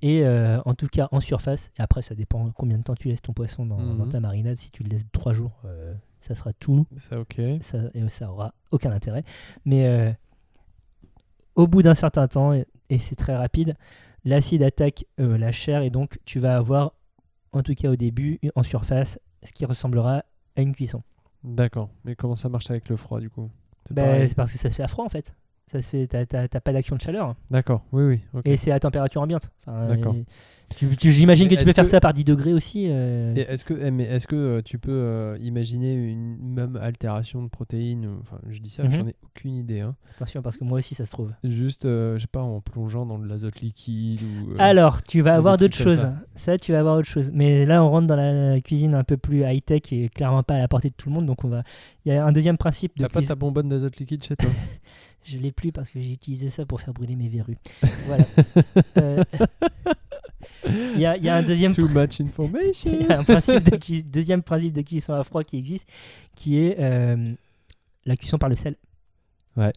Et euh, en tout cas en surface, et après ça dépend combien de temps tu laisses ton poisson dans,
Mhm.
dans ta marinade. Si tu le laisses 3 jours, euh, ça sera tout
Ça, ok.
ça, et ça aura aucun intérêt. Mais euh, au bout d'un certain temps, et, et c'est très rapide, l'acide attaque la chair et donc tu vas avoir, en tout cas au début, en surface, ce qui ressemblera à une cuisson.
D'accord. Mais comment ça marche avec le froid, du coup? C'est
Ben, c'est parce que ça se fait à froid en fait. Ça se fait, t'as, pas d'action de chaleur
D'accord, oui, oui.
et c'est à température ambiante. Enfin,
D'accord.
Tu, tu- j'imagine que tu peux faire ça par 10 degrés aussi. euh,
est-ce que, eh, mais est-ce que euh, tu peux euh, imaginer une même altération de protéines Enfin, je dis ça,
Mhm.
j'en ai aucune idée. hein.
Attention parce que moi aussi ça se trouve.
Juste, je sais pas, en plongeant dans de l'azote liquide ou.
Alors, tu vas avoir d'autres choses. Ça. tu vas avoir autre chose. Mais là, on rentre dans la cuisine un peu plus high-tech et clairement pas à la portée de tout le monde. Donc, on va. Il y a un deuxième principe de
T'as pas
cuisine.
ta bonbonne d'azote liquide chez toi?
Je l'ai plus parce que j'ai utilisé ça pour faire brûler mes verrues. voilà. Il y, a, il y a un deuxième.
Too much information
il y a un principe de deuxième principe de cuisson à froid qui existe, qui est euh, la cuisson par le sel.
Ouais.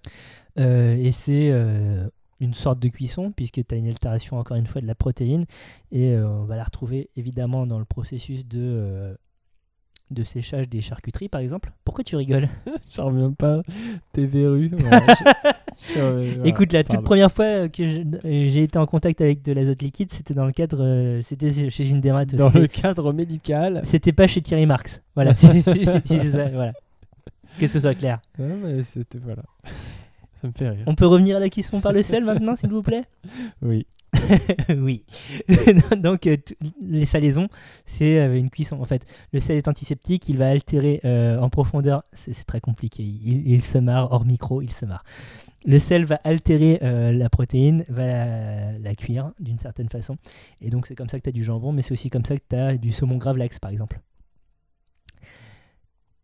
Euh, et c'est euh, une sorte de cuisson, puisque tu as une altération, encore une fois, de la protéine. Et euh, on va la retrouver évidemment dans le processus de, de séchage des charcuteries, par exemple. Pourquoi tu rigoles?
J'en reviens pas. Tes je- euh,
Écoute, la toute première fois que euh, j'ai été en contact avec de l'azote liquide, c'était dans le cadre. euh, c'était chez une Dermat.
Dans le cadre médical.
C'était pas chez Thierry Marx. Voilà. Si c'est ça, voilà. Que ce soit clair.
Ouais, mais c'était voilà. Ça me fait rire.
On peut revenir à la cuisson par le sel maintenant, s'il vous plaît
Oui.
Oui. Donc, euh, les salaisons, c'est euh, une cuisson. En fait, le sel est antiseptique, il va altérer euh, en profondeur. C'est très compliqué. Il, il se marre, hors micro, il se marre. Le sel va altérer la protéine, va la, la cuire d'une certaine façon. Et donc, c'est comme ça que tu as du jambon, mais c'est aussi comme ça que tu as du saumon gravlax, par exemple.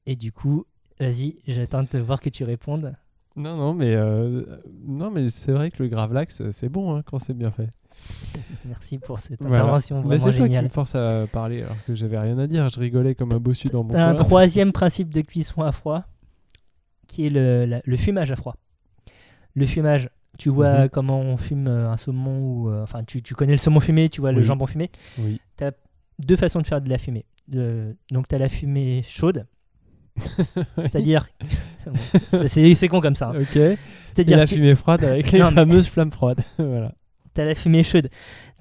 Et du coup, vas-y, j'attends de te voir que tu répondes.
Non, non, mais, euh, non, mais c'est vrai que le gravlax, c'est bon hein, quand c'est bien fait.
Merci pour cette
Voilà.
intervention
Mais
vraiment
c'est toi qui me force à parler alors que j'avais rien à dire. Je rigolais comme un bossu dans mon
T'as un
coin.
troisième principe de cuisson à froid, qui est le, la- le fumage à froid. Le fumage, tu vois
Mhm.
comment on fume euh, un saumon, ou euh, enfin tu, tu connais le saumon fumé, tu vois le jambon fumé.
Oui.
Deux façons de faire de la fumée. De- donc tu as la fumée chaude, c'est-à-dire... C'est con comme ça. hein.
Ok.
C'est-à-dire
la
tu
fumée froide avec les
Non, mais-
fameuses flammes froides. voilà.
as la fumée chaude,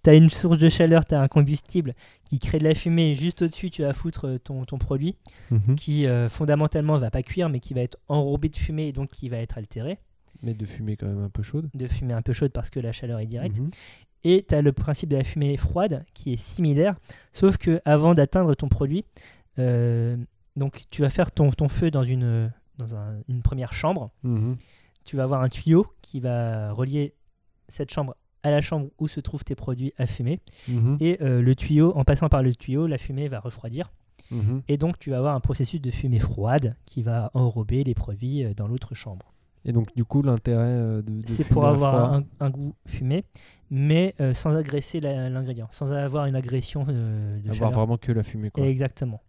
tu as une source de chaleur, tu as un combustible qui crée de la fumée, juste au-dessus tu vas foutre euh, ton, ton produit.
Mhm.
qui euh, fondamentalement va pas cuire mais qui va être enrobé de fumée et donc qui va être altéré
Mais de fumée quand même un peu chaude.
de fumée un peu chaude parce que la chaleur est directe
Mhm.
et tu as le principe de la fumée froide qui est similaire sauf que avant d'atteindre ton produit euh, donc tu vas faire ton, ton feu dans une dans un- une première chambre
Mhm.
tu vas avoir un tuyau qui va relier cette chambre à la chambre où se trouvent tes produits à fumer
Mhm.
et euh, le tuyau en passant par le tuyau la fumée va refroidir
Mhm.
et donc tu vas avoir un processus de fumée froide qui va enrober les produits euh, dans l'autre chambre
Et donc, du coup, l'intérêt euh, de, de
c'est pour avoir un, un goût fumé, mais euh, sans agresser l'ingrédient, sans avoir une agression euh, de
avoir
chaleur.
vraiment que la fumée. Quoi.
Exactement.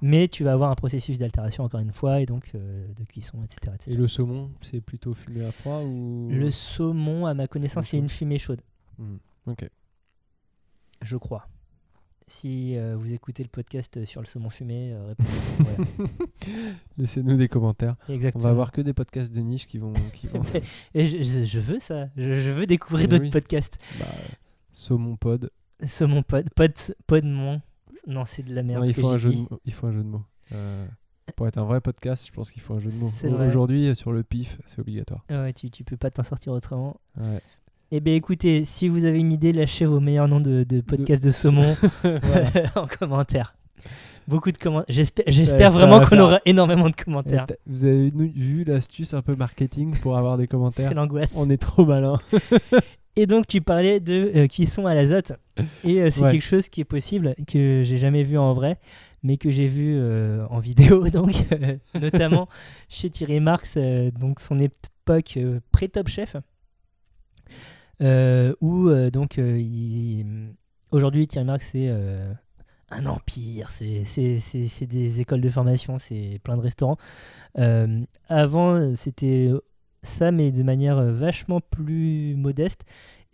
Mais tu vas avoir un processus d'altération encore une fois, et donc euh, de cuisson, etc. etc.
Et le saumon, c'est plutôt fumé à froid ou
Le saumon, à ma connaissance, c'est une fumée chaude,
Mhm. Ok.
je crois. Si euh, vous écoutez le podcast sur le saumon fumé, euh. Voilà.
Laissez-nous des commentaires. On
Exactement.
va avoir que des podcasts de niche qui vont. Qui vont...
Et je, veux ça, je, je veux découvrir
Mais
d'autres
oui.
podcasts.
bah, saumon pod.
Saumon pod, pod, podmon. Non, c'est de la merde.
Non, il faut un jeu de mots. Il faut un jeu de mots. Euh, pour être un vrai podcast, je pense qu'il faut un jeu de mots. Aujourd'hui, sur le pif, c'est obligatoire.
Ouais, tu, tu peux pas t'en sortir autrement.
Ouais.
Eh bien écoutez, si vous avez une idée, lâchez vos meilleurs noms de, de podcasts de, saumon en commentaire. Beaucoup de commentaires. J'espère, vraiment qu'on aura énormément de commentaires.
Vous avez vu l'astuce un peu marketing pour avoir des commentaires?
C'est l'angoisse.
On est trop malin.
Et donc tu parlais de euh, cuisson à l'azote. Et euh, c'est
Ouais.
quelque chose qui est possible, que j'ai jamais vu en vrai, mais que j'ai vu euh, en vidéo, donc euh, notamment chez Thierry Marx, euh, donc son époque euh, pré-top chef. euh, où euh, donc euh, il- aujourd'hui Thierry Marx c'est euh, un empire, c'est des écoles de formation, c'est plein de restaurants. Euh, avant c'était ça, mais de manière euh, vachement plus modeste.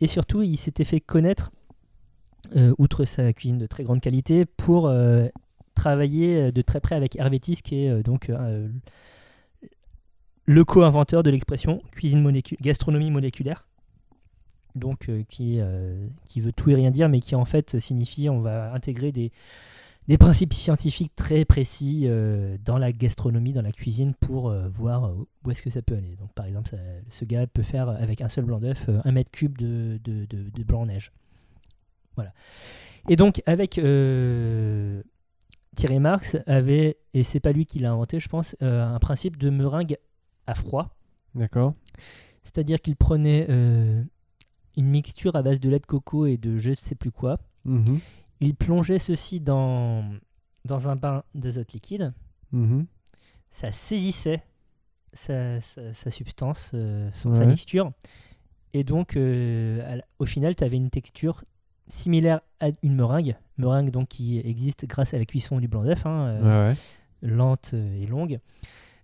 Et surtout, il s'était fait connaître, euh, outre sa cuisine de très grande qualité, pour euh, travailler de très près avec Hervétis, qui est donc le co-inventeur de l'expression cuisine molécu- gastronomie moléculaire. Donc, qui, qui veut tout et rien dire, mais qui en fait signifie on va intégrer des, des principes scientifiques très précis euh, dans la gastronomie, dans la cuisine, pour euh, voir euh, où est-ce que ça peut aller. Donc, par exemple, ça- ce gars peut faire avec un seul blanc d'œuf un mètre cube de, de, de- de blanc en neige. Voilà. Et donc, avec euh, Thierry Marx, avait, et c'est pas lui qui l'a inventé, je pense, un principe de meringue à froid.
D'accord.
C'est-à-dire qu'il prenait une mixture à base de lait de coco et de je ne sais plus quoi.
Mhm.
Il plongeait ceci dans, dans un bain d'azote liquide.
Mhm.
ça saisissait sa, sa- sa substance, euh, son- sa mixture. Et donc, euh, au final, tu avais une texture similaire à une meringue. Meringue donc qui existe grâce à la cuisson du blanc d'œuf, hein, euh,
Ouais,
lente et longue.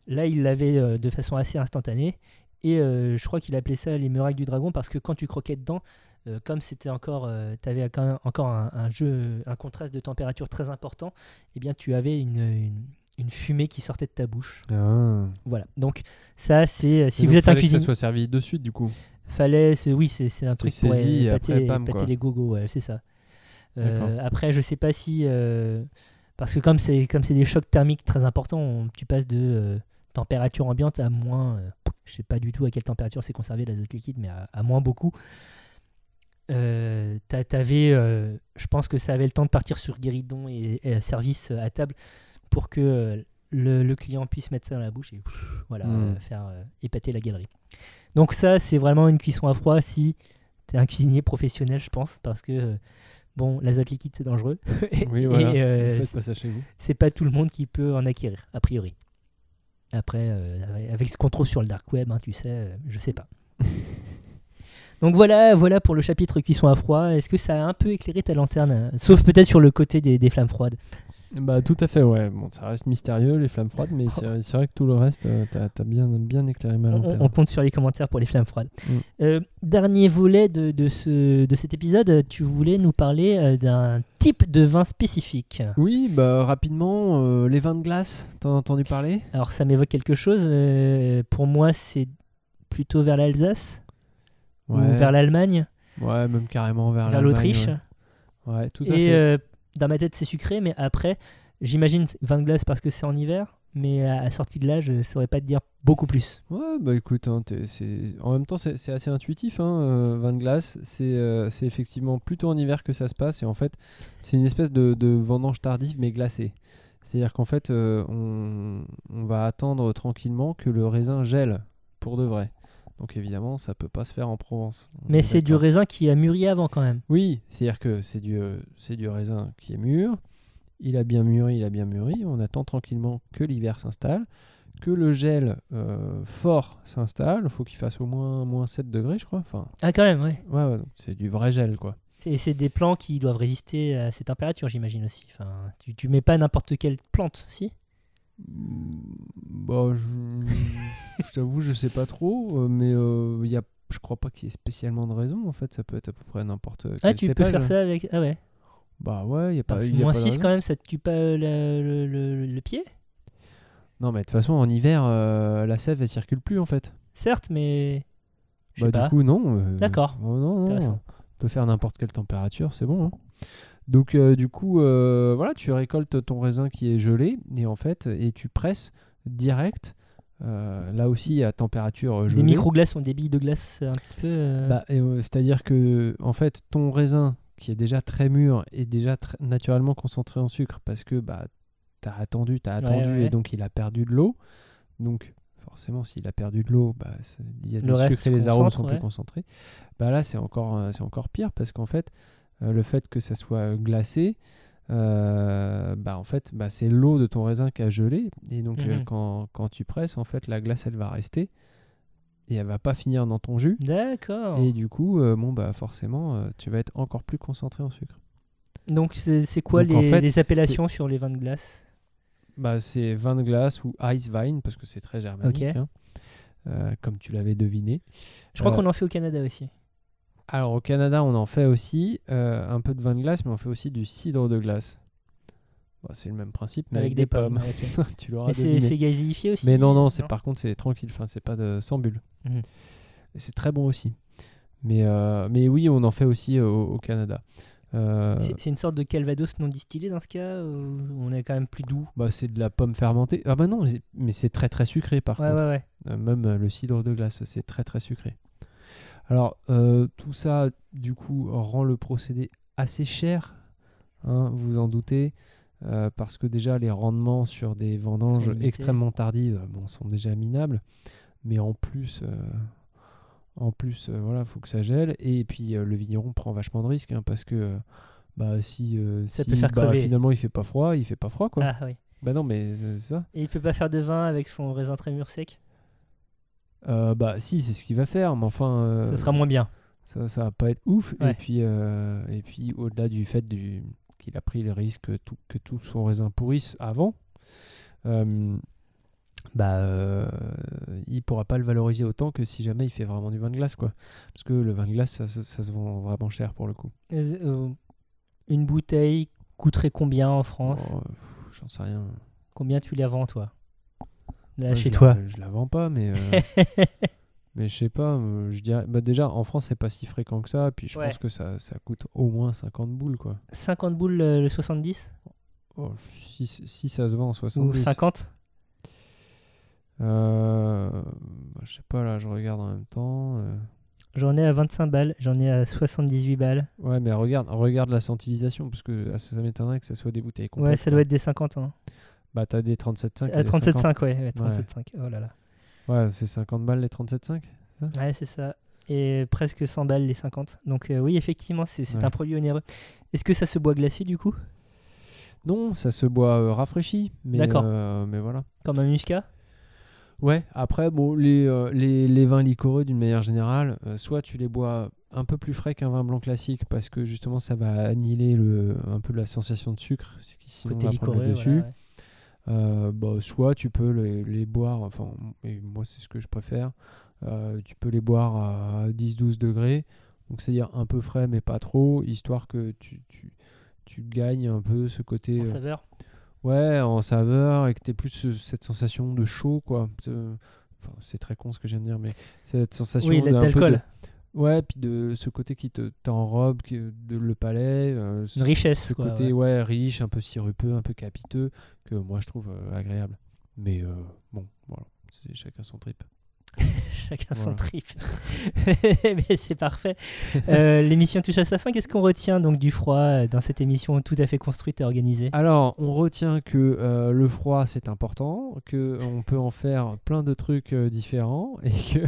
Là, il l'avait de façon assez instantanée. Et je crois qu'il appelait ça les meringues du dragon parce que quand tu croquais dedans, euh, comme c'était encore, tu avais quand même encore un, un jeu, un contraste de température très important, eh bien tu avais une, une- une fumée qui sortait de ta bouche.
Ah.
Voilà. Donc ça, c'est euh, si
Et
vous
donc,
êtes un
fallait que
cuisinier,
ça soit servi de suite, du coup.
fallait, c'est- oui, c'est c'est un truc pour euh,
après,
pâter,
bam,
pâter les gogos, ouais, c'est ça. Euh, après, je sais pas si euh, parce que comme c'est comme c'est des chocs thermiques très importants, on- tu passes de euh, température ambiante à moins. euh, je sais pas du tout à quelle température c'est conservé l'azote liquide, mais à, à moins beaucoup. Euh, t'a- t'avais, euh, je pense que ça avait le temps de partir sur guéridon et, et service à table pour que euh, le, le client puisse mettre ça dans la bouche et pff, voilà,
Mm.
euh, faire euh, épater la galerie. Donc ça, c'est vraiment une cuisson à froid si tu es un cuisinier professionnel, je pense, parce que euh, bon, l'azote liquide c'est dangereux et,
Oui, voilà.
et, euh,
faites pas ça chez vous.
c'est pas tout le monde qui peut en acquérir, a priori. Après, euh, avec- avec ce qu'on trouve sur le dark web, hein, tu sais, euh, je sais pas. Donc voilà, voilà pour le chapitre cuisson à froid. Est-ce que ça a un peu éclairé ta lanterne Sauf peut-être sur le côté des, des flammes froides.
Bah tout à fait, ouais. Bon, ça reste mystérieux, les flammes froides, mais c'est c'est vrai que tout le reste, euh, t'as as bien, bien éclairé ma lanterne.
on compte sur les commentaires pour les flammes froides.
Mm.
Euh, dernier volet de, de ce, de cet épisode, tu voulais nous parler euh, d'un type de vin spécifique.
Oui, bah rapidement, euh, les vins de glace, t'en as entendu parler?
Alors ça m'évoque quelque chose. pour moi, c'est plutôt vers l'Alsace ou vers l'Allemagne,
Ouais, même carrément vers,
vers l'Autriche.
Ouais. Tout à
Et
fait.
euh, dans ma tête, c'est sucré, mais après, j'imagine vin de glace parce que c'est en hiver. Mais à, à sortie de là, je ne saurais pas te dire beaucoup plus.
Ouais, bah écoute, hein, en même temps, c'est assez intuitif, hein, euh, vin de glace. C'est euh, c'est effectivement plutôt en hiver que ça se passe. Et en fait, c'est une espèce de, de vendange tardive, mais glacée. C'est-à-dire qu'en fait, euh, on, on va attendre tranquillement que le raisin gèle pour de vrai. Donc évidemment, ça peut pas se faire en Provence.
Mais
est
c'est du raisin qui a mûri avant quand même.
Oui, c'est-à-dire que c'est du, euh, c'est du raisin qui est mûr. Il a bien mûri, il a bien mûri. On attend tranquillement que l'hiver s'installe, que le gel euh, fort s'installe. Il faut qu'il fasse au moins moins 7 degrés, je crois. Enfin,
Ah, quand même, ouais.
ouais, ouais, c'est du vrai gel, quoi.
C'est c'est des plants qui doivent résister à ces températures, j'imagine aussi. Enfin, tu, tu mets pas n'importe quelle plante, si?
Bah, je, je t'avoue, je sais pas trop, euh, mais euh, il y a, je crois pas qu'il y ait spécialement de raison. En fait, ça peut être à peu près n'importe quel
Ah, tu peux faire ça avec. Ah ouais.
Bah ouais, il y a pas.
Parce
y a
moins
pas de
6
raison.
quand même, ça te tue pas euh, le, le- le- le pied?
Non, mais de toute façon, en hiver, euh, la sève elle circule plus en fait.
Certes, mais. Je
Bah,
pas.
du coup, non. euh,
D'accord.
oh, non, non, on peut faire n'importe quelle température, c'est bon. hein. Donc, euh, du coup, euh, voilà, tu récoltes ton raisin qui est gelé et en fait, et tu presses direct. euh, là aussi, à température euh,
Des
gelée.
micro-glaces ont des billes de glace un petit peu.
Bah, C'est-à-dire que, en fait, ton raisin qui est déjà très mûr est déjà naturellement concentré en sucre parce que bah, tu as attendu, tu as
Ouais,
attendu
ouais.
et donc il a perdu de l'eau. Donc, forcément, s'il a perdu de l'eau, bah, il y a
Le
sucre et les arômes sont
ouais.
plus concentrés. Bah, là, c'est encore, c'est encore pire parce qu'en fait, le fait que ça soit glacé, euh, bah, en fait, bah, c'est l'eau de ton raisin qui a gelé. Et donc, euh,
Mhm.
quand, quand tu presses, en fait, la glace, elle va rester et elle va pas finir dans ton jus.
D'accord.
Et du coup, euh, bon, bah, forcément, euh, tu vas être encore plus concentré en sucre.
Donc, c'est quoi
Donc, en
les,
fait,
les appellations sur les vins de glace?
Bah, c'est vin de glace ou ice wine parce que c'est très germanique, hein, euh, comme tu l'avais deviné.
Je crois
Euh,
qu'on en fait au Canada aussi.
Alors au Canada, on en fait aussi euh, un peu de vin de glace, mais on fait aussi du cidre de glace. Bon, c'est le même principe, mais avec, des, pommes.
ok.
tu l'auras
c'est gazéifié aussi
Mais non, non, c'est par contre c'est tranquille. Enfin, c'est pas de sans bulle.
Mhm.
Et C'est très bon aussi. Mais euh, mais oui, on en fait aussi euh, au, au Canada. Euh,
C'est une sorte de calvados non distillé dans ce cas on est quand même plus doux?
Bah, c'est de la pomme fermentée. Ah bah non, mais c'est- très très sucré par
Ouais,
contre.
ouais, ouais.
Euh, même le cidre de glace, c'est très très sucré. Alors, euh, tout ça, du coup, rend le procédé assez cher, hein, vous en doutez, euh, parce que déjà, les rendements sur des vendanges extrêmement tardives bon, sont déjà minables, mais en plus, euh, en plus voilà, faut que ça gèle, et puis le vigneron prend vachement de risques, hein, parce que bah, si, euh,
Ça
si,
peut faire
bah, finalement il fait pas froid, il fait pas froid, quoi.
Ah oui.
Bah non, mais c'est ça.
Et il peut pas faire de vin avec son raisin très mûr sec?
Euh, bah si, c'est ce qu'il va faire, mais enfin... euh,
Ça sera moins bien.
ça, ça va pas être ouf.
Ouais.
Et puis, euh, et puis au-delà du fait du, qu'il a pris le risque que tout, que tout son raisin pourrisse avant, bah, il pourra pas le valoriser autant que si jamais il fait vraiment du vin de glace. Quoi. Parce que le vin de glace, ça, ça- ça se vend vraiment cher pour le coup.
Une bouteille coûterait combien en France?
Oh, J'en sais rien.
Combien tu la vends toi? Là,
Moi,
chez
je
toi
La, je la vends pas, mais, euh, mais je sais pas. euh, je dirais, bah déjà, en France, c'est pas si fréquent que ça. Puis je
Ouais.
pense que ça, ça coûte au moins 50 boules. Quoi.
50 boules le 70
Oh, si, si ça se vend en
Ou
70.
50
Euh, bah, je sais pas, là, je regarde en même temps. euh.
J'en ai à 25 balles, j'en ai à 78 balles.
Ouais, mais regarde, regarde la centillisation, parce que ah, ça m'étonnerait que ça soit des bouteilles complètes.
Ouais, ça doit être des 50 ans.
Bah, t'as des 37,5. et
À
des 50.
37,5, ouais. ouais, 37,5. Oh là là.
Ouais, c'est 50 balles les 37,5
Ouais, c'est ça. Et presque 100 balles les 50. Donc euh, oui, effectivement, c'est
Ouais.
un produit onéreux. Est-ce que ça se boit glacé du coup?
Non, ça se boit euh, rafraîchi. mais,
D'accord.
euh, mais voilà.
Comme un muscat?
Ouais, après, bon, les, euh, les, les vins liquoreux, d'une manière générale, soit tu les bois un peu plus frais qu'un vin blanc classique, parce que justement, ça va annihiler le, un peu la sensation de sucre, ce qui sinon
Côté
va prendre le
liquoreux,
dessus.
voilà, ouais.
Euh, bah, soit tu peux les, les boire, enfin, et moi c'est ce que je préfère, euh, tu peux les boire à 10-12 degrés, donc c'est-à-dire un peu frais mais pas trop, histoire que tu, tu, tu gagnes un peu ce côté
En
euh,
saveur
ouais, en saveur et que tu plus ce- cette sensation de chaud, quoi. Enfin, c'est très con ce que je viens de dire, mais cette sensation
Oui,
peu de-
d'alcool.
Ouais, puis de ce côté qui te t'enrobe, de le palais. euh,
Une richesse.
ce
quoi,
côté
ouais.
ouais. riche, un peu sirupeux, un peu capiteux, que moi je trouve euh, agréable. Mais euh, bon, voilà, c'est chacun son trip.
Chacun son trip. Mais c'est parfait. Euh, L'émission touche à sa fin. Qu'est-ce qu'on retient donc du froid euh, dans cette émission tout à fait construite et organisée?
Alors, on retient que euh, le froid c'est important, que on peut en faire plein de trucs euh, différents et que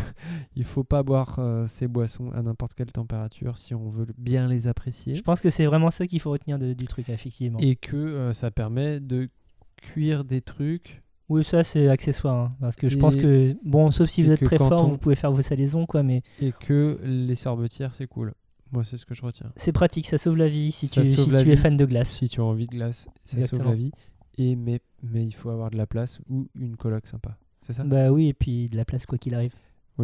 il faut pas boire ces boissons à n'importe quelle température si on veut bien les apprécier
Je pense que c'est vraiment ça qu'il faut retenir de- du truc, effectivement.
et que ça permet de cuire des trucs.
Oui, ça c'est accessoire. hein, parce que je pense que, bon, sauf si vous êtes très fort,
on-
vous pouvez faire vos salaisons, quoi, mais
et que les sorbetières c'est cool. Moi c'est ce que je retiens.
c'est pratique, ça sauve la vie si
Ça
tu, si es fan de glace.
Si tu as envie de glace, ça
Exactement.
sauve la vie. Et mais, mais il faut avoir de la place ou une coloc sympa. C'est ça?
Bah oui, et puis de la place quoi qu'il arrive.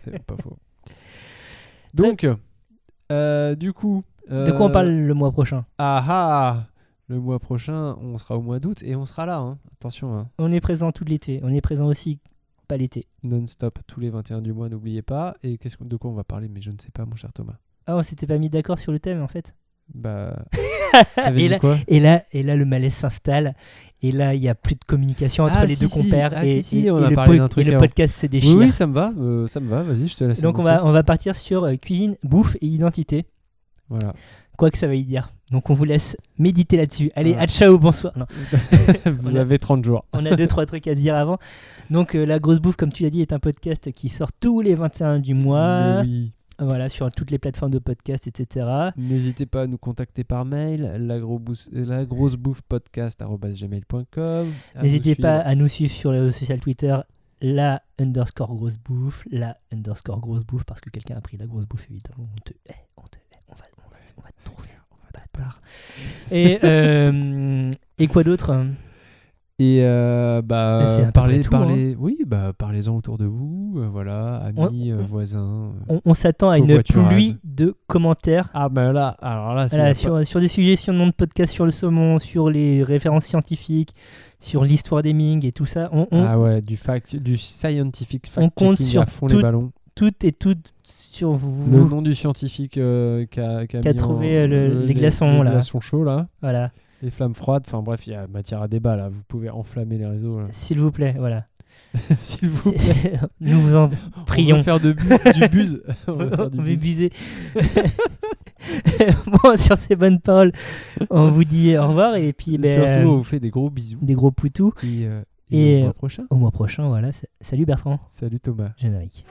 C'est pas faux. Donc, euh, du coup.
De quoi on
euh,
parle le mois prochain?
Ah ah Le mois prochain, on sera au mois d'août et on sera là. hein. Attention, hein.
On est présent tout l'été. On est présent aussi pas l'été.
non-stop tous les 21 du mois, n'oubliez pas. Et qu'est-ce de quoi on va parler Mais je ne sais pas, mon cher Thomas.
Ah, on s'était pas mis d'accord sur le thème en fait.
Bah.
Et, là,
quoi?
et, là, et là, le malaise s'installe. Et là, il y a plus de communication entre
Ah,
les
si,
deux
si.
compères.
Ah,
et,
si,
et-
on
et
a
le,
parlé truc
et le podcast se
Oui,
déchire.
oui, ça me va. euh, ça me va. Vas-y, je te laisse.
Donc on va, on va partir sur euh, cuisine, bouffe et identité.
Voilà.
Quoi que ça y dire. Donc on vous laisse méditer là-dessus. Allez,
Voilà.
à ciao, bonsoir. Non,
Vous
a-
avez 30 jours.
on a deux, trois trucs à dire avant. Donc euh, La Grosse Bouffe, comme tu l'as dit, est un podcast qui sort tous les 21 du mois.
Oui.
Voilà, sur toutes les plateformes de podcast, etc.
N'hésitez pas à nous contacter par mail, la, gros bous- la grosse bouffe podcast.gmail.com.
N'hésitez pas à nous suivre sur les réseaux sociaux Twitter, la underscore grosse bouffe, la underscore grosse bouffe, parce que quelqu'un a pris la grosse bouffe, évidemment. On te hait, on te hait, on va, on va, on va te trouver, bâtard. Et, euh, et quoi d'autre?
Et euh, bah,
peu
parlez, parlez, oui, bah, parlez-en autour de vous, euh, voilà, amis,
On-
euh,
on-
voisins.
On, on s'attend à une pluie de commentaires.
Ah bah là, alors là,
Voilà, sur, sur des suggestions de podcast sur le saumon, sur les références scientifiques, sur l'histoire des Ming et tout ça. On, on-
Ah ouais, du fact, du scientific
On
fact
compte
checking
sur
à fond
tout-
les ballons.
Tout et tout sur vous.
Le nom du scientifique euh, qui a, en-
trouvé, euh, le- les glaçons,
les
là.
glaçons chauds là,
Voilà,
les flammes froides. Enfin bref, il y a matière à débat là. Vous pouvez enflammer les réseaux
s'il vous plaît, voilà.
S'il vous plaît.
Nous vous en
On
prions.
veut faire de bu- du buzz. On veut faire du
On buser. bon, sur ces bonnes paroles, on vous dit au revoir et puis ben,
Surtout, on vous fait des gros bisous.
des gros poutous.
Et, euh, et, au
euh,
mois prochain.
Au mois prochain, voilà. Salut Bertrand.
Salut Thomas.
Générique.